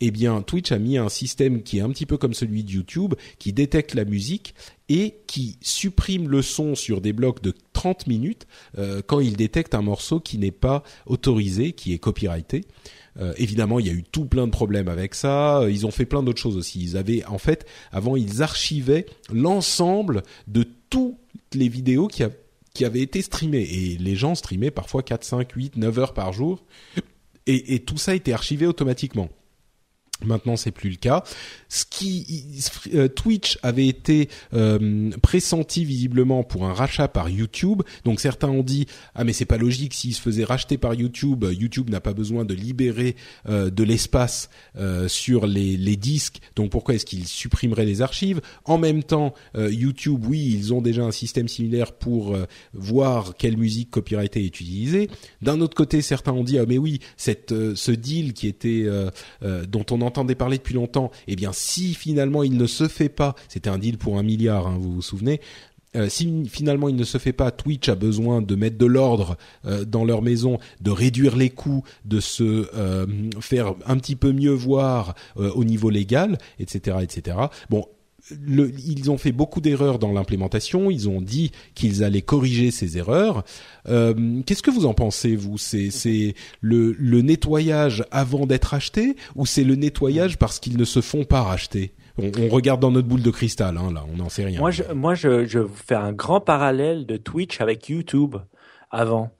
Eh bien, Twitch a mis un système qui est un petit peu comme celui de YouTube, qui détecte la musique et qui supprime le son sur des blocs de 30 minutes euh, quand il détecte un morceau qui n'est pas autorisé, qui est copyrighté. Euh, évidemment, il y a eu tout plein de problèmes avec ça. Euh, ils ont fait plein d'autres choses aussi. Ils avaient, en fait, avant, ils archivaient l'ensemble de toutes les vidéos qui, avaient été streamées. Et les gens streamaient parfois 4, 5, 8, 9 heures par jour. Et, et tout ça était archivé automatiquement. Maintenant, c'est plus le cas. Ce qui euh, Twitch avait été euh, pressenti visiblement pour un rachat par YouTube. Donc certains ont dit ah mais c'est pas logique s'il se faisait racheter par YouTube, YouTube n'a pas besoin de libérer euh, de l'espace sur les, les, disques. Donc pourquoi est-ce qu'il supprimerait les archives? En même temps, YouTube, oui, ils ont déjà un système similaire pour voir quelle musique copyrightée est utilisée. D'un autre côté, certains ont dit ah mais oui, cette ce deal qui était dont on entendait parler depuis longtemps, eh bien si finalement il ne se fait pas, c'était un deal pour un milliard, hein, vous vous souvenez, euh, si finalement il ne se fait pas, Twitch a besoin de mettre de l'ordre euh, dans leur maison, de réduire les coûts, de se euh, faire un petit peu mieux voir au niveau légal, etc., etc. Bon, le, ils ont fait beaucoup d'erreurs dans l'implémentation. Ils ont dit qu'ils allaient corriger ces erreurs. Euh, Qu'est-ce que vous en pensez, vous? C'est le, le, nettoyage avant d'être acheté ou c'est le nettoyage parce qu'ils ne se font pas racheter? On, on, regarde dans notre boule de cristal, hein, là, on n'en sait rien. Moi, je, moi, je, je fais un grand parallèle de Twitch avec YouTube avant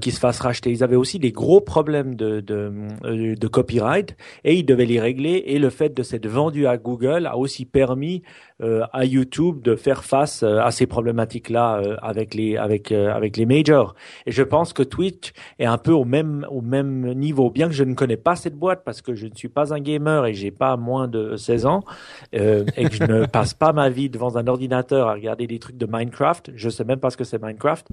qui se fassent racheter. Ils avaient aussi des gros problèmes de, de, euh, de, copyright et ils devaient les régler. Et le fait de s'être vendu à Google a aussi permis euh, à YouTube de faire face euh, à ces problématiques-là euh, avec les avec avec les majors. Et je pense que Twitch est un peu au même au même niveau, bien que je ne connais pas cette boîte parce que je ne suis pas un gamer et j'ai pas moins de 16 ans et que je ne passe pas ma vie devant un ordinateur à regarder des trucs de Minecraft. Je sais même pas ce que c'est Minecraft.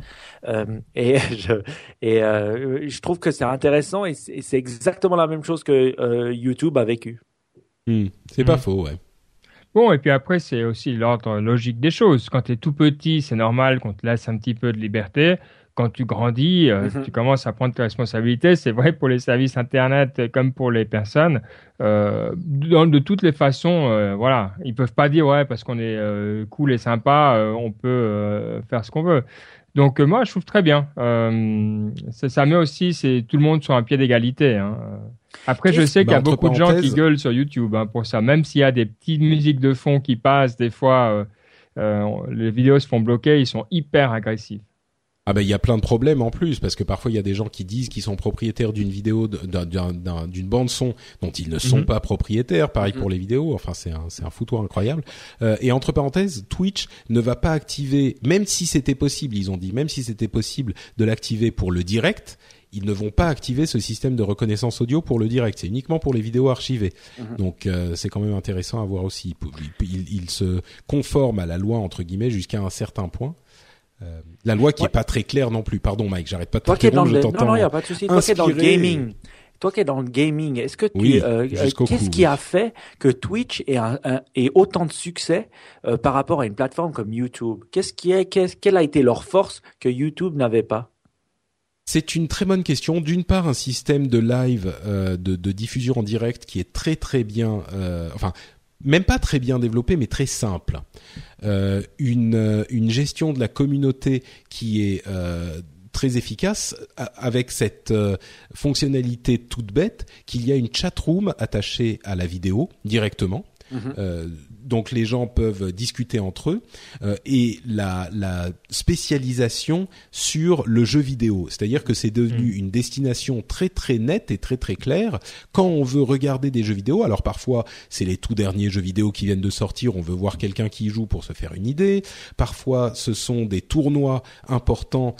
et je et je trouve que c'est intéressant et c'est exactement la même chose que YouTube a vécu. Hmm. c'est pas hmm. faux, ouais. Bon, et puis après, c'est aussi l'ordre logique des choses. Quand tu es tout petit, c'est normal qu'on te laisse un petit peu de liberté. Quand tu grandis, euh, mhm. tu commences à prendre tes responsabilités. C'est vrai pour les services Internet comme pour les personnes. Euh, de, toutes les façons, euh, voilà, ils peuvent pas dire ouais parce qu'on est euh, cool et sympa, on peut faire ce qu'on veut. Donc moi, je trouve très bien. Ça, ça, met aussi c'est tout le monde sur un pied d'égalité. Hein. Après, je sais qu'il y a bah, beaucoup de gens qui gueulent sur YouTube hein, pour ça. Même s'il y a des petites musiques de fond qui passent, des fois, euh, euh, les vidéos se font bloquer, ils sont hyper agressifs. Ah ben il y a plein de problèmes en plus parce que parfois il y a des gens qui disent qu'ils sont propriétaires d'une vidéo d'une bande son dont ils ne sont mhm. pas propriétaires. Pareil mhm. pour les vidéos. Enfin c'est un c'est un foutoir incroyable. Euh, et entre parenthèses, Twitch ne va pas activer, même si c'était possible, ils ont dit, même si c'était possible de l'activer pour le direct, ils ne vont pas activer ce système de reconnaissance audio pour le direct. C'est uniquement pour les vidéos archivées. Mhm. Donc euh, c'est quand même intéressant à voir aussi. Il, se conforme à la loi entre guillemets jusqu'à un certain point. Euh, la loi qui est pas très claire non plus. Pardon Mike, j'arrête pas de t'interrompre. Le... Non, non, il y a pas de souci. Toi qui es dans le gaming, toi qui es dans le gaming, est-ce que tu, euh, qu'est-ce qui a fait que Twitch ait, un, ait autant de succès par rapport à une plateforme comme YouTube? Qu'est-ce qui est, qu'est-ce, quelle a été leur force que YouTube n'avait pas? C'est une très bonne question. D'une part, un système de live, euh, de, diffusion en direct qui est très très bien, euh, enfin même pas très bien développé, mais très simple. Euh, une, une gestion de la communauté qui est très efficace avec cette fonctionnalité toute bête qu'il y a une chat room attachée à la vidéo directement Mhm. donc les gens peuvent discuter entre eux et la, la spécialisation sur le jeu vidéo, c'est-à-dire que c'est devenu mhm. une destination très très nette et très très claire quand on veut regarder des jeux vidéo. Alors parfois c'est les tout derniers jeux vidéo qui viennent de sortir, on veut voir quelqu'un qui y joue pour se faire une idée. Parfois ce sont des tournois importants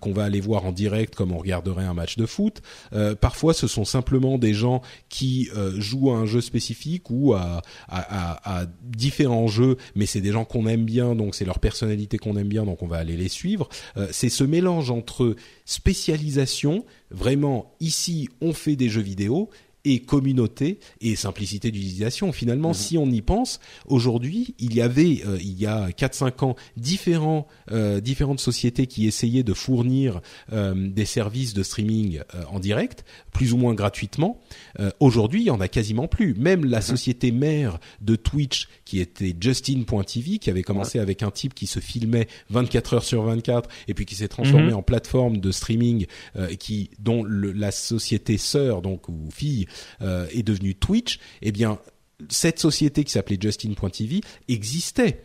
qu'on va aller voir en direct comme on regarderait un match de foot. Euh, parfois, ce sont simplement des gens qui euh, jouent à un jeu spécifique ou à, à, à, différents jeux, mais c'est des gens qu'on aime bien, donc c'est leur personnalité qu'on aime bien, donc on va aller les suivre. Euh, c'est ce mélange entre spécialisation, vraiment ici on fait des jeux vidéo, et communauté et simplicité d'utilisation. Finalement, mhm. si on y pense, aujourd'hui, il y avait, euh, il y a 4-5 ans, différents, euh, différentes sociétés qui essayaient de fournir euh, des services de streaming en direct, plus ou moins gratuitement. aujourd'hui, il y en a quasiment plus. Même la mhm. société mère de Twitch, qui était Justin.tv, qui avait commencé avec un type qui se filmait 24 heures sur 24 et puis qui s'est transformé mhm. en plateforme de streaming, qui dont le, la société sœur, donc ou fille, euh, est devenu Twitch, eh bien cette société qui s'appelait Justin.tv existait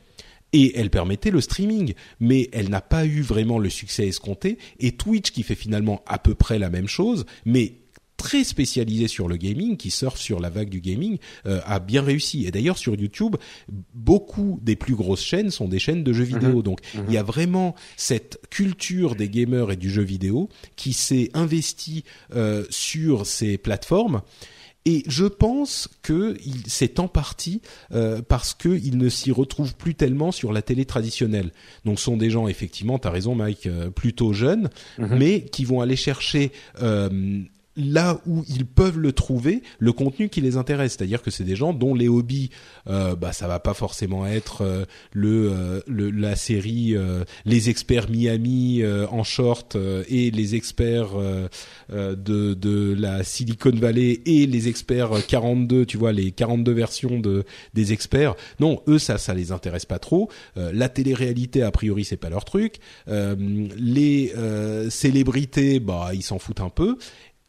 et elle permettait le streaming, mais elle n'a pas eu vraiment le succès escompté. Et Twitch, qui fait finalement à peu près la même chose, mais très spécialisé sur le gaming, qui surfe sur la vague du gaming, euh, a bien réussi. Et d'ailleurs sur YouTube, beaucoup des plus grosses chaînes sont des chaînes de jeux mhm. vidéo. Donc mhm. il y a vraiment cette culture des gamers et du jeu vidéo qui s'est investie euh, sur ces plateformes et je pense que c'est en partie euh, parce qu'ils ne s'y retrouvent plus tellement sur la télé traditionnelle. Donc ce sont des gens, effectivement, tu as raison Mike, euh, plutôt jeunes, mhm. mais qui vont aller chercher euh, là où ils peuvent le trouver, le contenu qui les intéresse. C'est-à-dire que c'est des gens dont les hobbies, euh, bah ça va pas forcément être euh, le, euh, le, la série les experts Miami en short et les experts de de la Silicon Valley et les experts 42, tu vois les 42 versions de des experts. Non, eux ça ça les intéresse pas trop. la télé-réalité a priori c'est pas leur truc. les célébrités, bah ils s'en foutent un peu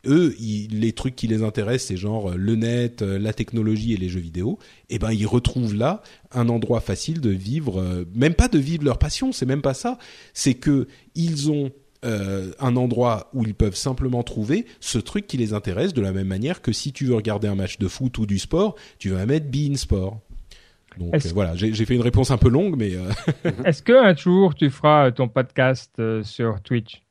eux, les trucs qui les intéressent, c'est genre euh, le net, euh, la technologie et les jeux vidéo. Et eh ben, ils retrouvent là un endroit facile de vivre, euh, même pas de vivre leur passion, c'est même pas ça. C'est que ils ont un endroit où ils peuvent simplement trouver ce truc qui les intéresse de la même manière que si tu veux regarder un match de foot ou du sport, tu vas mettre Bein Sport. Donc voilà, j'ai fait une réponse un peu longue, mais. Est-ce que un jour tu feras ton podcast sur Twitch?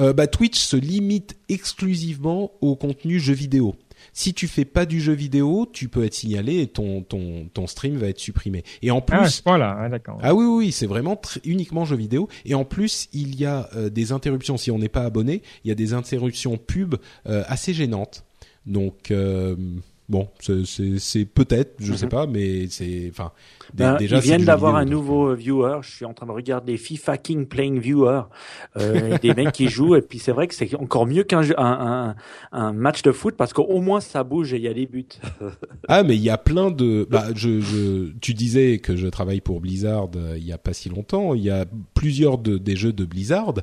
Euh, bah, Twitch se limite exclusivement au contenu jeu vidéo. Si tu fais pas du jeu vidéo, tu peux être signalé et ton ton ton stream va être supprimé. Et en ah, plus, ah, voilà, d'accord. Ah oui oui, c'est vraiment uniquement jeu vidéo. Et en plus, il y a euh, des interruptions. Si on n'est pas abonné, il y a des interruptions pub euh, assez gênantes. Donc bon, c'est peut-être, je sais mhm. pas, mais c'est enfin ben, déjà, ils viennent d'avoir un nouveau viewer. Je suis en train de regarder FIFA King Playing Viewer, euh, des mecs qui jouent. Et puis c'est vrai que c'est encore mieux qu'un un, un, match de foot parce qu'au moins ça bouge et il y a des buts. ah mais il y a plein de. Bah, je, je, tu disais que je travaille pour Blizzard euh, il y a pas si longtemps. Il y a plusieurs de, des jeux de Blizzard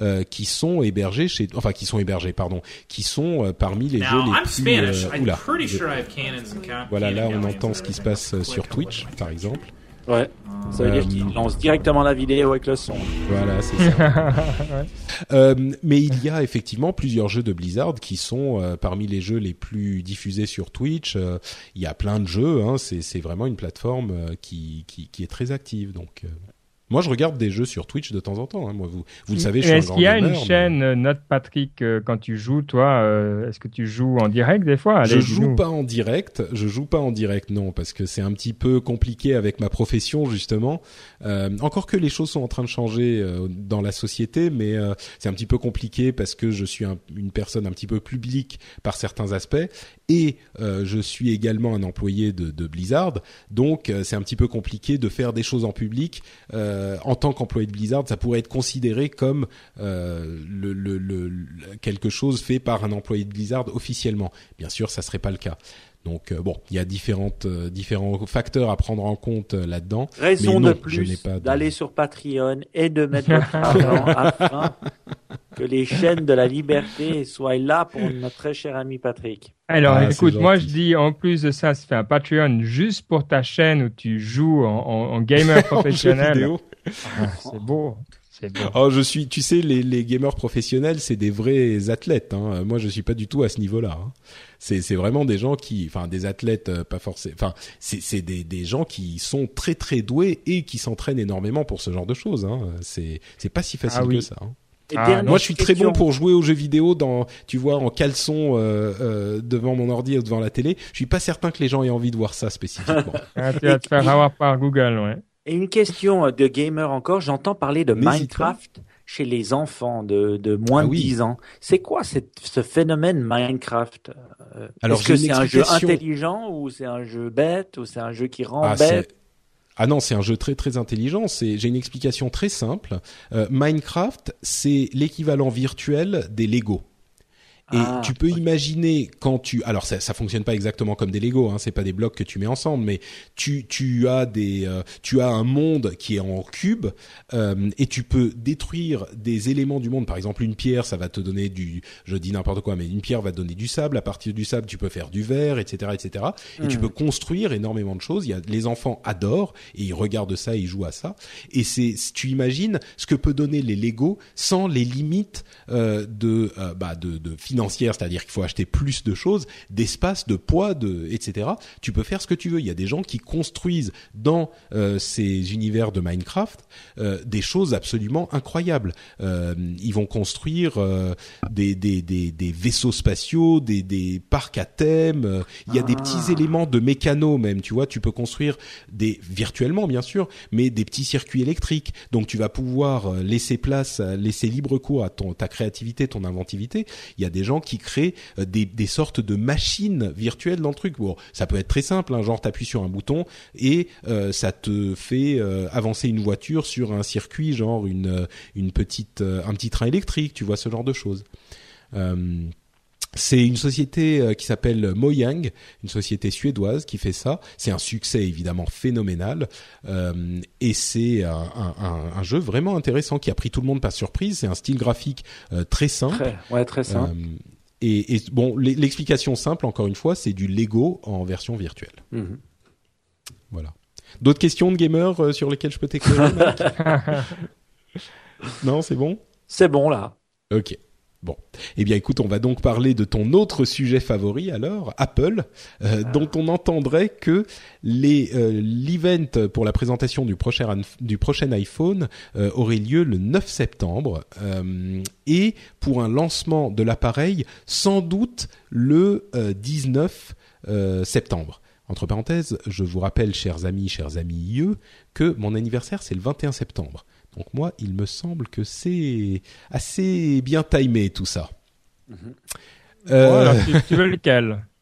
euh, qui sont hébergés chez, enfin qui sont hébergés, pardon, qui sont euh, parmi les jeux les plus. Euh, oula. Voilà, là on entend ce qui se passe sur Twitch, par exemple. Ouais. Ça veut dire qu'il lance directement la vidéo avec le son. Voilà, c'est ça. euh, mais il y a effectivement plusieurs jeux de Blizzard qui sont euh, parmi les jeux les plus diffusés sur Twitch. Euh, il y a plein de jeux. Hein, c'est vraiment une plateforme euh, qui, qui, qui, est très active. Donc moi, je regarde des jeux sur Twitch de temps en temps. Hein. Moi, vous, vous le savez, je suis Est-ce qu'il y a une chaîne euh, Note Patrick euh, quand tu joues, toi euh, Est-ce que tu joues en direct des fois? Je joue pas en direct. Je joue pas en direct, non, parce que c'est un petit peu compliqué avec ma profession justement. encore que les choses sont en train de changer dans la société, mais c'est un petit peu compliqué parce que je suis une personne un petit peu publique par certains aspects et je suis également un employé de, de Blizzard. Donc, c'est un petit peu compliqué de faire des choses en public. Euh, en tant qu'employé de Blizzard, ça pourrait être considéré comme euh, le, le, le, quelque chose fait par un employé de Blizzard officiellement. Bien sûr, ça serait pas le cas. Donc bon, il y a différentes différents facteurs à prendre en compte là-dedans. Raison de plus d'aller sur Patreon et de mettre votre argent afin que les chaînes de la liberté soient là pour notre très cher ami Patrick. Alors, ah, écoute, moi je dis en plus de ça, c'est un Patreon juste pour ta chaîne où tu joues en, en, gamer professionnel. Ah, c'est beau. Oh, je suis, tu sais, les, les gamers professionnels, c'est des vrais athlètes. Hein. Moi, je suis pas du tout à ce niveau-là. Hein. C'est, c'est vraiment des gens qui, enfin, des athlètes, euh, pas forcément. Enfin, c'est, c'est des, des gens qui sont très très doués et qui s'entraînent énormément pour ce genre de choses. Hein. C'est, c'est pas si facile ah que ça. Hein. Ah, moi, je suis très bon pour jouer aux jeux vidéo dans, tu vois, en caleçon euh, euh, devant mon ordi ou devant la télé. Je suis pas certain que les gens aient envie de voir ça spécifiquement. ah, tu vas te faire avoir par Google, ouais. Et une question de gamer encore, j'entends parler de Minecraft chez les enfants de, de moins ah de 10 ans. C'est quoi cette, ce phénomène Minecraft euh, Est-ce que c'est un jeu intelligent ou c'est un jeu bête ou c'est un jeu qui rend ah, bête? Ah non, c'est un jeu très très intelligent. C'est, j'ai une explication très simple. Euh, Minecraft, c'est l'équivalent virtuel des Lego. Et ah, tu peux imaginer quand tu, alors ça, ça fonctionne pas exactement comme des Lego, hein, c'est pas des blocs que tu mets ensemble, mais tu tu as des, euh, tu as un monde qui est en cube euh, et tu peux détruire des éléments du monde. Par exemple, une pierre, ça va te donner du, je dis n'importe quoi, mais une pierre va te donner du sable. À partir du sable, tu peux faire du verre, etc., etc. Et tu hmm. peux construire énormément de choses. Il y a les enfants adorent et ils regardent ça, et ils jouent à ça. Et c'est, tu imagines ce que peut donner les Lego sans les limites euh, de, euh, bah, de, de financière, c'est-à-dire qu'il faut acheter plus de choses, d'espace, de poids, de etc. Tu peux faire ce que tu veux. Il y a des gens qui construisent dans euh, ces univers de Minecraft euh, des choses absolument incroyables. Euh, ils vont construire des, des, des, des, vaisseaux spatiaux, des, des parcs à thème. Il y a des petits ah. éléments de mécano même. Tu vois, tu peux construire des virtuellement bien sûr, mais des petits circuits électriques. Donc tu vas pouvoir laisser place, laisser libre cours à ton ta créativité, ton inventivité. Il y a des gens qui créent euh, des, des sortes de machines virtuelles dans le truc. Bon, ça peut être très simple, hein, genre t'appuies sur un bouton et euh, ça te fait euh, avancer une voiture sur un circuit, genre une une petite un petit train électrique, tu vois ce genre de choses. C'est une société qui s'appelle Mojang, une société suédoise qui fait ça. C'est un succès évidemment phénoménal euh, et c'est un, un, un, jeu vraiment intéressant qui a pris tout le monde par surprise. C'est un style graphique euh, très simple. Très, ouais, très simple. Euh, et, et, bon, l'explication simple, encore une fois, c'est du Lego en version virtuelle. Mhm. Voilà. D'autres questions de gamers sur lesquelles je peux t'éclairer Non, c'est bon? C'est bon là. Ok. Bon, eh bien écoute, on va donc parler de ton autre sujet favori alors, Apple, euh, ah. dont on entendrait que les euh, l'event pour la présentation du prochain du prochain iPhone euh, aurait lieu le 9 septembre et pour un lancement de l'appareil sans doute le 19 septembre. Entre parenthèses, je vous rappelle, chers amis, chers amis IE, que mon anniversaire c'est le 21 septembre. Donc moi, il me semble que c'est assez bien timé tout ça. Mhm. Euh... tu, veux lequel?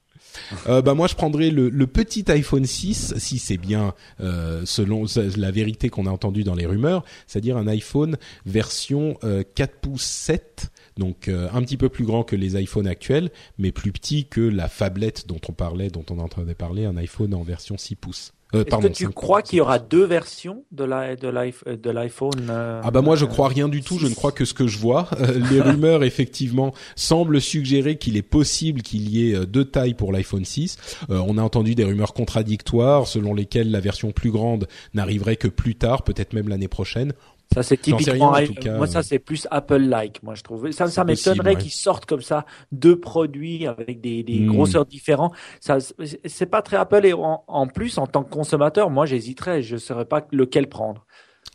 Euh, bah moi je prendrais le, petit iPhone 6 si c'est bien euh, selon la vérité qu'on a entendue dans les rumeurs, c'est-à-dire un iPhone version 4 euh, pouces 7 donc un petit peu plus grand que les iPhones actuels, mais plus petit que la phablette dont on parlait, dont on entendait parler, un iPhone en version 6 pouces. Euh, Est-ce que tu crois qu'il y aura deux versions de la de l'iPhone euh, Ah bah moi je crois rien du tout. Je ne crois que ce que je vois. Euh, les rumeurs effectivement semblent suggérer qu'il est possible qu'il y ait deux tailles pour l'iPhone 6. on a entendu des rumeurs contradictoires selon lesquelles la version plus grande n'arriverait que plus tard, peut-être même l'année prochaine. Ça c'est typiquement moi ça c'est plus Apple-like moi je trouve. Ça ça m'étonnerait qu'ils sortent comme ça deux produits avec des, des hmm. grosseurs différents. Ça c'est pas très Apple et en, plus en tant que consommateur moi j'hésiterais je saurais pas lequel prendre.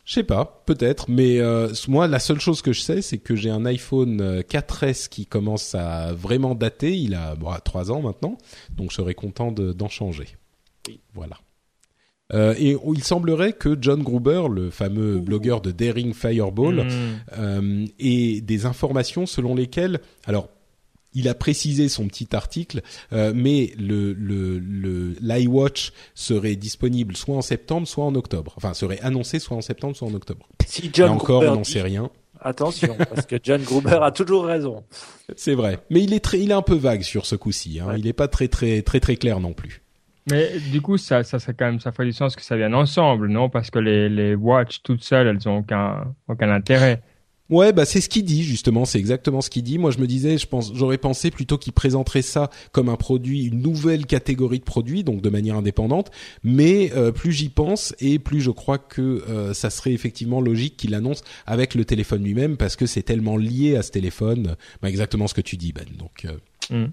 Je sais pas, peut-être, mais euh, moi la seule chose que je sais, c'est que j'ai un iPhone 4S euh, qui commence à vraiment dater. Il a bon, 3 ans maintenant, donc je serais content d'en changer. Oui. Voilà. Euh, et il semblerait que John Gruber, le fameux blogueur de Daring Fireball, mm. euh, ait des informations selon lesquelles, alors il a précisé son petit article, euh, mais le le l'iWatch serait disponible soit en septembre, soit en octobre. Enfin, serait annoncé soit en septembre, soit en octobre. Si John Là encore, on n'en sait rien. Attention, parce que John Gruber a toujours raison. C'est vrai, mais il est très, il est un peu vague sur ce coup-ci. Hein. Il n'est pas très très très très clair non plus. Mais du coup, ça, ça, ça, quand même, ça fait du sens que ça vienne ensemble, non? Parce que les, les watch toutes seules, elles ont aucun, aucun intérêt. Ouais, bah c'est ce qu'il dit justement, c'est exactement ce qu'il dit. Moi, je me disais, je pense, j'aurais pensé plutôt qu'il présenterait ça comme un produit, une nouvelle catégorie de produits, donc de manière indépendante. Mais euh, plus j'y pense et plus je crois que euh, ça serait effectivement logique qu'il l'annonce avec le téléphone lui-même, parce que c'est tellement lié à ce téléphone. Bah, exactement ce que tu dis, Ben. Donc, euh, mm.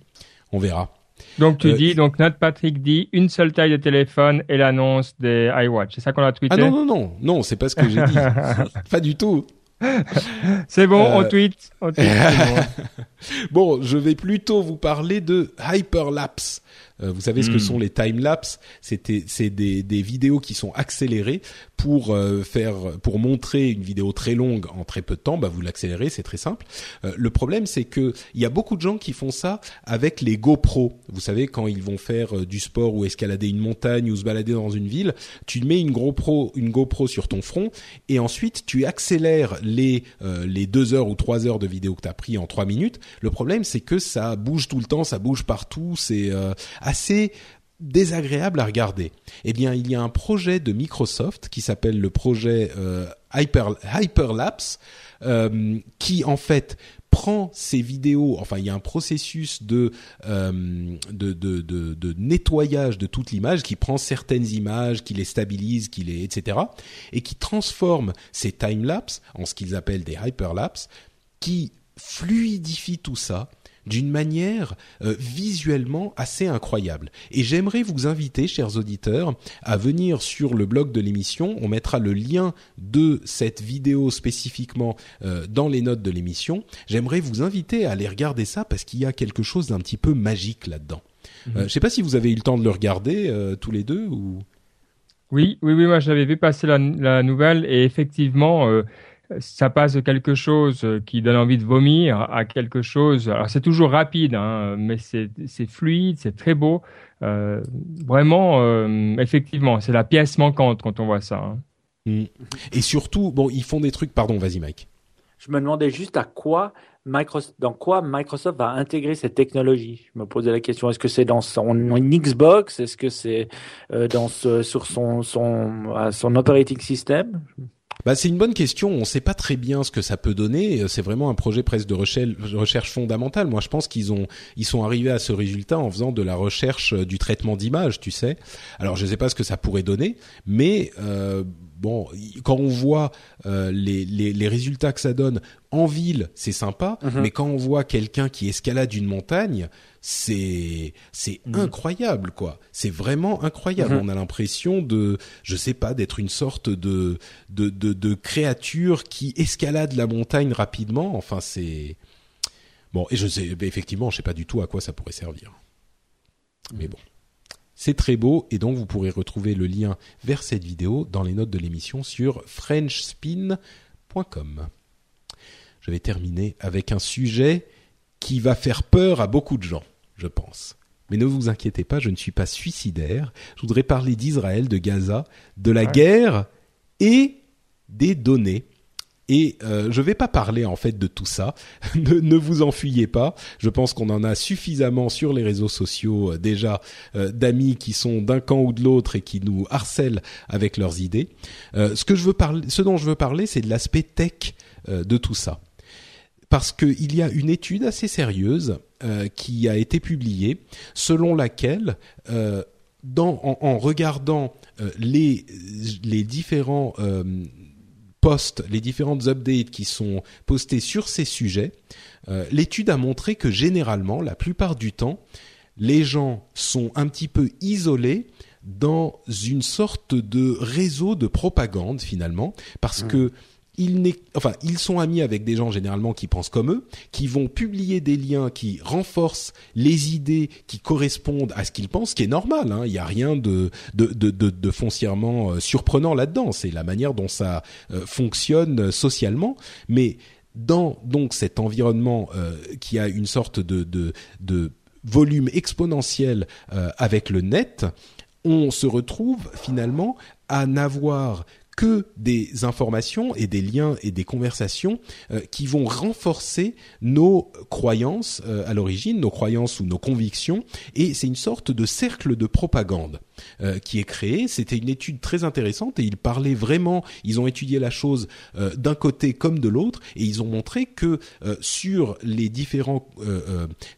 on verra. Donc tu dis, donc notre Patrick dit une seule taille de téléphone et l'annonce des iWatch. C'est ça qu'on a tweeté? Ah non non non non, c'est pas ce que j'ai dit. pas du tout. C'est bon, on euh, tweet. bon, je vais plutôt vous parler de Hyperlapse. Euh, vous savez ce que hmm. sont les time lapse C'était c'est des, des vidéos qui sont accélérées pour euh, faire pour montrer une vidéo très longue en très peu de temps. Bah vous l'accélérez, c'est très simple. Euh, le problème c'est que il y a beaucoup de gens qui font ça avec les GoPro. Vous savez quand ils vont faire du sport ou escalader une montagne ou se balader dans une ville, tu mets une GoPro une GoPro sur ton front et ensuite tu accélères les les deux heures ou trois heures de vidéo que tu as pris en trois minutes. Le problème c'est que ça bouge tout le temps, ça bouge partout, c'est assez désagréable à regarder. Eh bien, il y a un projet de Microsoft qui s'appelle le projet euh, Hyper, Hyperlapse, euh, qui en fait prend ces vidéos, enfin il y a un processus de, euh, de, de, de, nettoyage de toute l'image qui prend certaines images, qui les stabilise, qui les etc. et qui transforme ces timelapses en ce qu'ils appellent des hyperlapses, qui fluidifie tout ça d'une manière euh, visuellement assez incroyable. Et j'aimerais vous inviter, chers auditeurs, à venir sur le blog de l'émission. On mettra le lien de cette vidéo spécifiquement euh, dans les notes de l'émission. J'aimerais vous inviter à aller regarder ça parce qu'il y a quelque chose d'un petit peu magique là-dedans. Mhm. Euh, je ne sais pas si vous avez eu le temps de le regarder tous les deux ou. Oui, oui, oui, moi j'avais vu passer la, la nouvelle et effectivement, ça passe de quelque chose qui donne envie de vomir à quelque chose. Alors c'est toujours rapide, hein, mais c'est fluide, c'est très beau. Euh, vraiment, euh, effectivement, c'est la pièce manquante quand on voit ça. Hein. Et surtout, bon, ils font des trucs. Pardon, vas-y, Mike. Je me demandais juste à quoi Microsoft, dans quoi Microsoft va intégrer cette technologie? Je me posais la question est-ce que c'est dans son Xbox, est-ce que c'est euh, dans sur son son son operating system? Bah, c'est une bonne question. On ne sait pas très bien ce que ça peut donner. C'est vraiment un projet presque de recherche, fondamentale. Moi, je pense qu'ils ont, ils sont arrivés à ce résultat en faisant de la recherche euh, du traitement d'image, tu sais. Alors, je ne sais pas ce que ça pourrait donner, mais euh, bon, quand on voit euh, les, les, les, résultats que ça donne en ville, c'est sympa, mhm. mais quand on voit quelqu'un qui escalade une montagne, c'est c'est mhm. incroyable quoi. C'est vraiment incroyable. Mhm. On a l'impression de, je sais pas, d'être une sorte de de, de de créature qui escalade la montagne rapidement. Enfin, c'est bon. Et je sais, effectivement, je sais pas du tout à quoi ça pourrait servir. Mais bon. C'est très beau et donc vous pourrez retrouver le lien vers cette vidéo dans les notes de l'émission sur frenchspin.com. Je vais terminer avec un sujet qui va faire peur à beaucoup de gens, je pense. Mais ne vous inquiétez pas, je ne suis pas suicidaire. Je voudrais parler d'Israël, de Gaza, de la guerre et des données et euh, je ne vais pas parler en fait de tout ça. ne, vous enfuyez pas. Je pense qu'on en a suffisamment sur les réseaux sociaux euh, déjà euh, d'amis qui sont d'un camp ou de l'autre et qui nous harcèlent avec leurs idées. ce que je veux parler, ce dont je veux parler, c'est de l'aspect tech de tout ça, parce qu'il y a une étude assez sérieuse qui a été publiée selon laquelle en, en regardant les, les différents les différentes updates qui sont postées sur ces sujets, euh, l'étude a montré que généralement, la plupart du temps, les gens sont un petit peu isolés dans une sorte de réseau de propagande finalement, parce mmh. que ils, sont amis avec des gens généralement qui pensent comme eux, qui vont publier des liens qui renforcent les idées qui correspondent à ce qu'ils pensent, ce qui est normal. Hein. Il n'y a rien de, foncièrement euh, surprenant là-dedans. C'est la manière dont ça euh, fonctionne socialement. Mais dans donc cet environnement euh, qui a une sorte de volume exponentiel avec le net, on se retrouve finalement à n'avoir que des informations et des liens et des conversations euh, qui vont renforcer nos croyances euh, à l'origine, nos croyances ou nos convictions, et c'est une sorte de cercle de propagande euh, qui est créé. C'était une étude très intéressante et ils parlaient vraiment, ils ont étudié la chose d'un côté comme de l'autre, et ils ont montré que sur les différents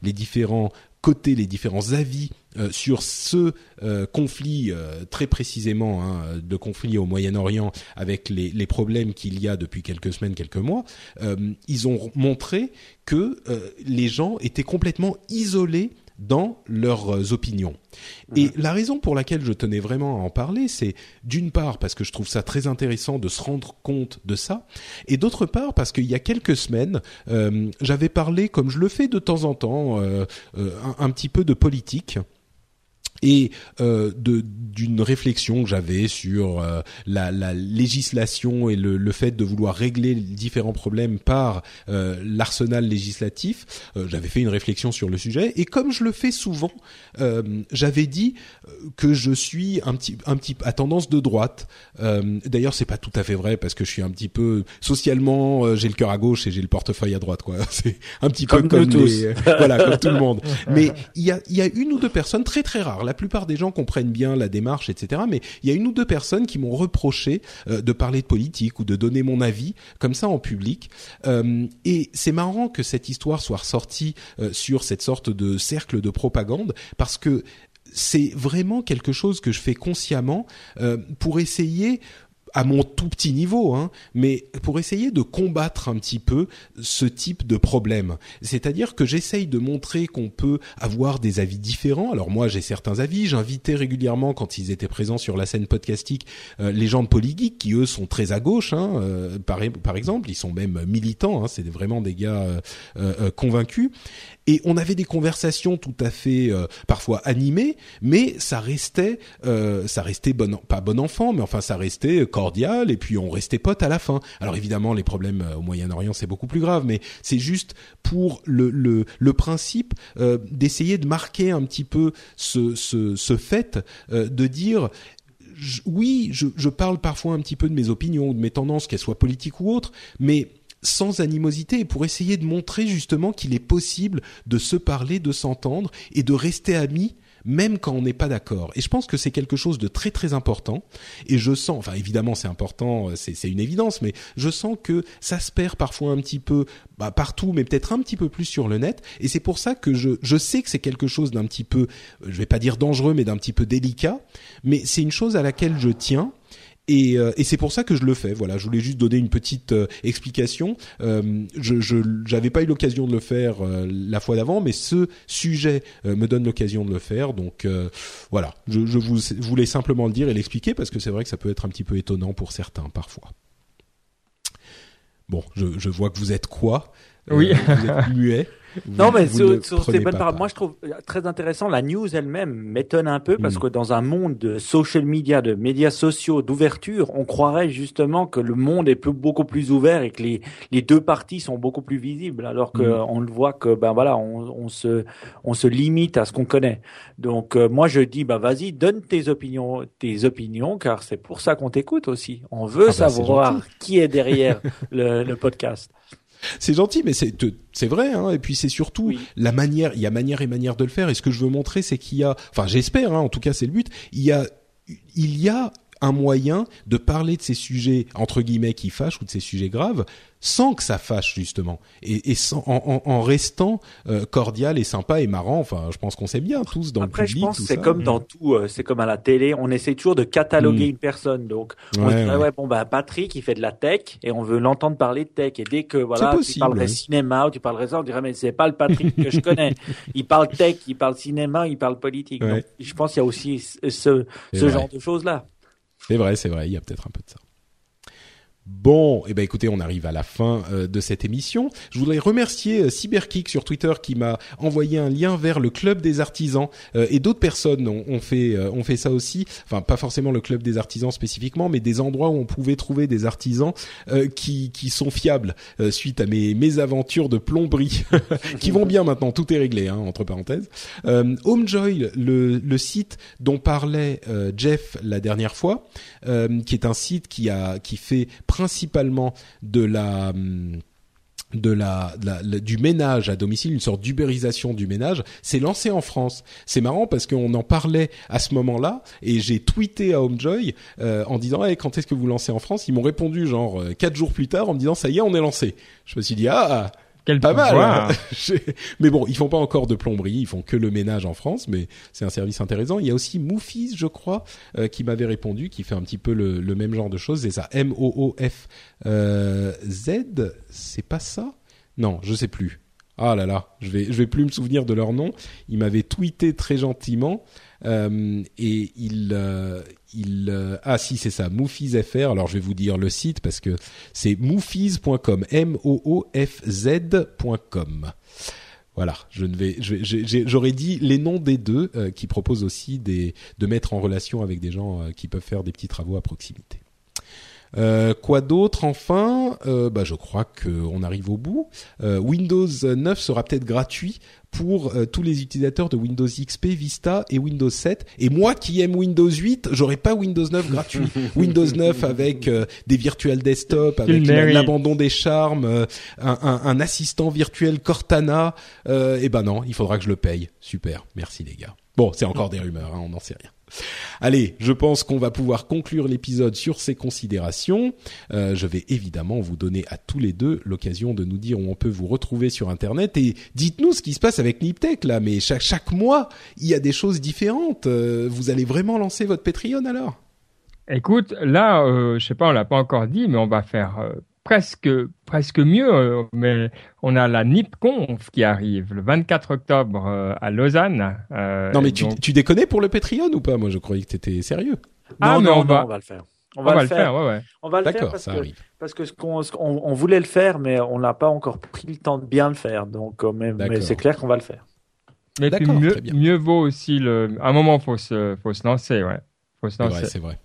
les différents côté les différents avis euh, sur ce euh, conflit euh, très précisément hein, de conflit au Moyen-Orient avec les, les problèmes qu'il y a depuis quelques semaines, quelques mois, ils ont montré que les gens étaient complètement isolés dans leurs euh, opinions. Et la raison pour laquelle je tenais vraiment à en parler, c'est d'une part parce que je trouve ça très intéressant de se rendre compte de ça, et d'autre part parce qu'il y a quelques semaines, euh, j'avais parlé, comme je le fais de temps en temps, euh, un, petit peu de politique et euh, d'une réflexion que j'avais sur euh, la, la, législation et le, le, fait de vouloir régler différents problèmes par euh, l'arsenal législatif. Euh, j'avais fait une réflexion sur le sujet et comme je le fais souvent, j'avais dit que je suis un petit un petit à tendance de droite. D'ailleurs, c'est pas tout à fait vrai parce que je suis un petit peu socialement, j'ai le cœur à gauche et j'ai le portefeuille à droite. quoi. C'est un petit peu comme les, voilà comme tout le monde. Mais il y a il y a une ou deux personnes très très rares la plupart des gens comprennent bien la démarche, etc. Mais il y a une ou deux personnes qui m'ont reproché euh, de parler de politique ou de donner mon avis comme ça en public. Euh, et c'est marrant que cette histoire soit ressortie euh, sur cette sorte de cercle de propagande parce que c'est vraiment quelque chose que je fais consciemment pour essayer à mon tout petit niveau, hein, mais pour essayer de combattre un petit peu ce type de problème. C'est-à-dire que j'essaye de montrer qu'on peut avoir des avis différents. Alors moi, j'ai certains avis. J'invitais régulièrement, quand ils étaient présents sur la scène podcastique, euh, les gens de Polygeek, qui eux sont très à gauche, hein, euh, par, par, exemple. Ils sont même militants. Hein, c'est vraiment des gars euh, convaincus et on avait des conversations tout à fait euh, parfois animées, mais ça restait, euh, ça restait bon, pas bon enfant, mais enfin ça restait cordial et puis on restait potes à la fin. Alors évidemment les problèmes euh, au Moyen-Orient c'est beaucoup plus grave, mais c'est juste pour le le, le principe d'essayer de marquer un petit peu ce ce, ce fait de dire oui, je, je, parle parfois un petit peu de mes opinions, de mes tendances, qu'elles soient politiques ou autres, mais sans animosité et pour essayer de montrer justement qu'il est possible de se parler, de s'entendre et de rester amis même quand on n'est pas d'accord. Et je pense que c'est quelque chose de très très important. Et je sens, enfin évidemment c'est important, c'est une évidence, mais je sens que ça se perd parfois un petit peu bah, partout, mais peut-être un petit peu plus sur le net. Et c'est pour ça que je, je sais que c'est quelque chose d'un petit peu, je vais pas dire dangereux, mais d'un petit peu délicat. Mais c'est une chose à laquelle je tiens et, euh, et c'est pour ça que je le fais. Voilà, je voulais juste donner une petite euh, explication. Euh, je n'avais pas eu l'occasion de le faire euh, la fois d'avant, mais ce sujet me donne l'occasion de le faire. Donc voilà, je, je vous voulais simplement le dire et l'expliquer parce que c'est vrai que ça peut être un petit peu étonnant pour certains parfois. Bon, je, je vois que vous êtes quoi Oui. vous êtes muet non, mais sur, ces bonnes paroles, moi je trouve très intéressant la news elle-même m'étonne un peu parce mm. que dans un monde de social media, de médias sociaux, d'ouverture, on croirait justement que le monde est beaucoup plus ouvert et que les, les deux parties sont beaucoup plus visibles, alors que mm. on le voit que ben voilà, on, on se on se limite à ce qu'on connaît. Donc euh, moi je dis bah vas-y donne tes opinions, tes opinions car c'est pour ça qu'on t'écoute aussi. On veut ah bah, savoir qui est derrière le, le podcast. C'est gentil, mais c'est c'est vrai. Hein, et puis c'est surtout la manière. Il y a manière et manière de le faire. Et ce que je veux montrer, c'est qu'il y a. Enfin, j'espère. Hein, en tout cas, c'est le but. Il y a il y a un moyen de parler de ces sujets entre guillemets qui fâchent ou de ces sujets graves sans que ça fâche justement et, et sans, en, en, restant euh, cordial et sympa et marrant. Enfin, je pense qu'on sait bien tous dans Après, le public. je pense c'est comme dans tout, euh, c'est comme à la télé, on essaie toujours de cataloguer mm. une personne. Donc, on ouais, dirait, ouais. bon bah Patrick, il fait de la tech et on veut l'entendre parler de tech. Et dès que voilà, possible, tu parlerais cinéma ou tu parlerais ça, on dirait mais c'est pas le Patrick que je connais. il parle tech, il parle cinéma, il parle politique. Donc, je pense qu'il y a aussi ce, ce genre de choses là. C'est vrai, c'est vrai, il y a peut-être un peu de ça. Bon, eh ben écoutez, on arrive à la fin euh, de cette émission. Je voudrais remercier euh, Cyberkick sur Twitter qui m'a envoyé un lien vers le club des artisans euh, et d'autres personnes ont, fait ont fait ça aussi. Enfin, pas forcément le club des artisans spécifiquement, mais des endroits où on pouvait trouver des artisans qui qui sont fiables suite à mes mes aventures de plomberie qui vont bien maintenant. Tout est réglé, hein, entre parenthèses. Homejoy, le le site dont parlait Jeff la dernière fois, qui est un site qui a qui fait principalement de la hum, de la, du ménage à domicile, une sorte d'ubérisation du ménage, c'est lancé en France. C'est marrant parce qu'on en parlait à ce moment-là et j'ai tweeté à Homejoy euh, en disant hey, quand est-ce que vous lancez en France? Ils m'ont répondu genre euh, quatre jours plus tard en me disant ça y est on est lancé. Je me suis dit ah quel pas mal. Hein. mais bon, ils font pas encore de plomberie, ils font que le ménage en France, mais c'est un service intéressant. Il y a aussi Moofis, je crois, euh, qui m'avait répondu, qui fait un petit peu le, même genre de choses. C'est ça, M O O F euh, Z, c'est pas ça? Non, je sais plus. Ah là là, je vais je vais plus me souvenir de leur nom. Ils m'avaient tweeté très gentiment euh, et il euh, il euh, ah si c'est ça Moofies FR alors je vais vous dire le site parce que c'est moofies.com m o o f z.com voilà, je ne vais, j'aurais dit les noms des deux qui proposent aussi de mettre en relation avec des gens qui peuvent faire des petits travaux à proximité. Euh, quoi d'autre enfin? Euh, bah, Je crois qu'on arrive au bout. Euh, Windows 9 sera peut-être gratuit pour tous les utilisateurs de Windows XP, Vista et Windows 7. Et moi qui aime Windows 8, j'aurai pas Windows 9 gratuit. Windows 9 avec des virtuels desktop, avec l'abandon des charmes, un, un, un, assistant virtuel Cortana. et eh ben non, il faudra que je le paye. Super, merci les gars. Bon, c'est encore des rumeurs, hein, on n'en sait rien. Allez, je pense qu'on va pouvoir conclure l'épisode sur ces considérations. Euh, je vais évidemment vous donner à tous les deux l'occasion de nous dire où on peut vous retrouver sur Internet et dites-nous ce qui se passe avec Niptech là. Mais chaque, chaque mois, il y a des choses différentes. Euh, vous allez vraiment lancer votre Patreon alors? Écoute, là, euh, je sais pas, on l'a pas encore dit, mais on va faire euh, presque presque mieux, euh, mais on a la NIPConf qui arrive le 24 octobre euh, à Lausanne. Euh, non mais tu, tu déconnais pour le Patreon ou pas? Moi je croyais que tu étais sérieux. Ah non, mais on, va... on va le faire. On va, le faire, ouais, ouais. On va le faire parce ça que, arrive. parce que ce qu'on, on, voulait le faire, mais on n'a pas encore pris le temps de bien le faire. Donc, mais c'est clair qu'on va le faire. Mais mieux, mieux vaut aussi le. À un moment, faut se, faut se lancer, ouais. Faut se lancer. C'est vrai.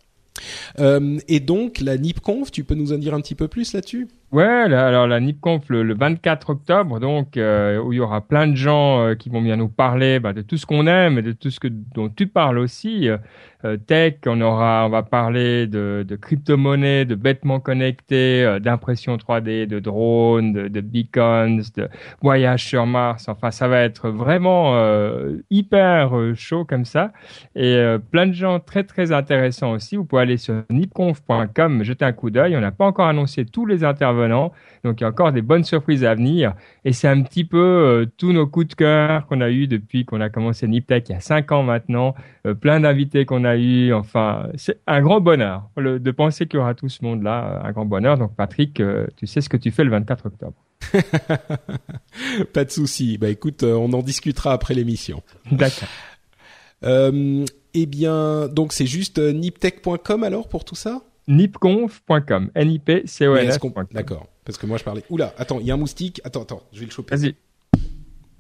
Euh, et donc la NIPConf, tu peux nous en dire un petit peu plus là-dessus? Ouais, alors la NIPConf le, le 24 octobre, donc euh, où il y aura plein de gens euh, qui vont bien nous parler bah, de tout ce qu'on aime et de tout ce que dont tu parles aussi. Euh, tech, on aura, on va parler de, de crypto-monnaies, de bêtements connectés, euh, d'impression 3D, de drones, de, de, beacons, de voyages sur Mars. Enfin, ça va être vraiment euh, hyper chaud comme ça et plein de gens très très intéressants aussi. Vous pouvez aller sur nipconf.com, jeter un coup d'œil. On n'a pas encore annoncé tous les intervenants, donc il y a encore des bonnes surprises à venir. Et c'est un petit peu tous nos coups de cœur qu'on a eu depuis qu'on a commencé NipTech il y a cinq ans maintenant. plein d'invités qu'on a eu. Enfin, c'est un grand bonheur de penser qu'il y aura tout ce monde-là, un grand bonheur. Donc, Patrick, euh, tu sais ce que tu fais le 24 octobre. Pas de souci. Bah écoute, euh, on en discutera après l'émission. D'accord. Euh, eh bien, donc c'est juste niptech.com alors pour tout ça? Nipconf.com. N I P C O N D'accord. Parce que moi je parlais. Oula, attends, il y a un moustique. Attends, attends, je vais le choper. Vas-y.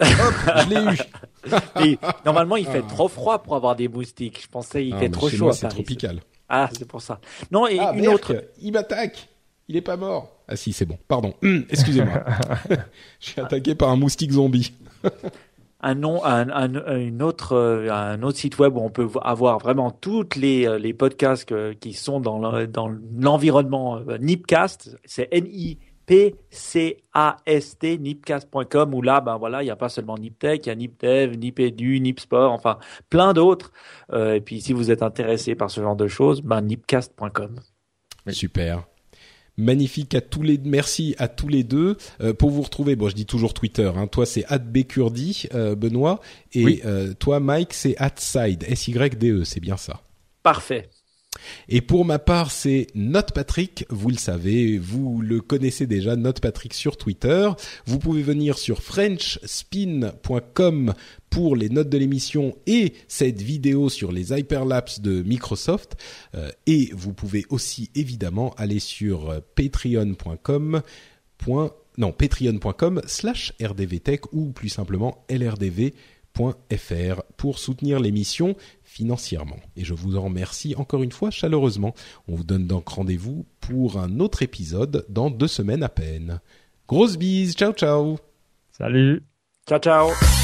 Hop, je l'ai eu. normalement, il fait trop froid pour avoir des moustiques. Je pensais il ah, fait trop chaud. C'est tropical. Ah, c'est pour ça. Non, et ah, une autre. Il m'attaque. Il est pas mort. Ah si, c'est bon. Pardon. Hum, excusez-moi. je suis attaqué par un moustique zombie. Un nom, un, un, une autre, euh, un autre site web où on peut avoir vraiment toutes les, euh, les podcasts qui sont dans l'environnement euh, Nipcast. C'est N-I P-C-A-S-T, nipcast.com, où là, ben voilà, il n'y a pas seulement Niptech, il y a Nipdev, Nipedu, Nipsport, enfin, plein d'autres. Euh, et puis, si vous êtes intéressé par ce genre de choses, ben, nipcast.com. Super. Magnifique à tous les merci à tous les deux euh, pour vous retrouver. Bon, je dis toujours Twitter. Hein. Toi, c'est @bcurdy, euh, Benoît, et euh, toi, Mike, c'est @side, S Y D E. C'est bien ça. Parfait. Et pour ma part, c'est NotePatrick. Vous le savez, vous le connaissez déjà, NotePatrick sur Twitter. Vous pouvez venir sur frenchspin.com pour les notes de l'émission et cette vidéo sur les hyperlapses de Microsoft. Euh, et vous pouvez aussi évidemment aller sur euh, patreon.com non patreon.com slash rdvtech ou plus simplement lrdv.fr pour soutenir l'émission financièrement. Et je vous en remercie encore une fois chaleureusement. On vous donne donc rendez-vous pour un autre épisode dans deux semaines à peine. Grosse bise, ciao ciao Salut Ciao ciao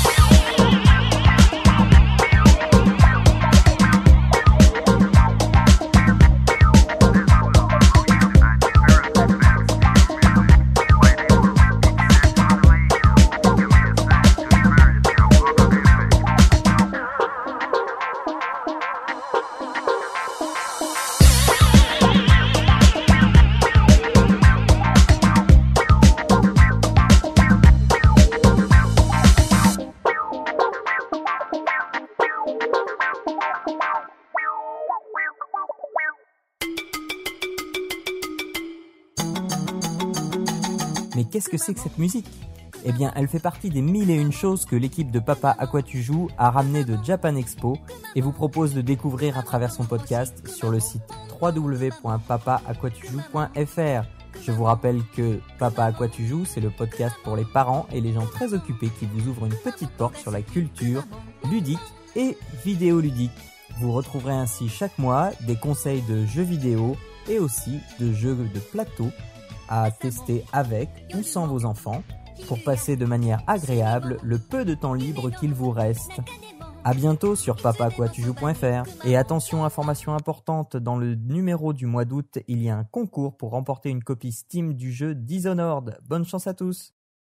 qu'est-ce que c'est que cette musique? Eh bien, elle fait partie des mille et une choses que l'équipe de Papa à a ramené de Japan Expo et vous propose de découvrir à travers son podcast sur le site www.papaaquatujoues.fr. Je vous rappelle que Papa à quoi c'est le podcast pour les parents et les gens très occupés qui vous ouvrent une petite porte sur la culture ludique et vidéoludique. Vous retrouverez ainsi chaque mois des conseils de jeux vidéo et aussi de jeux de plateau à tester avec ou sans vos enfants pour passer de manière agréable le peu de temps libre qu'il vous reste. À bientôt sur papaquatujoues.fr et attention information importante dans le numéro du mois d'août, il y a un concours pour remporter une copie Steam du jeu Dishonored. Bonne chance à tous.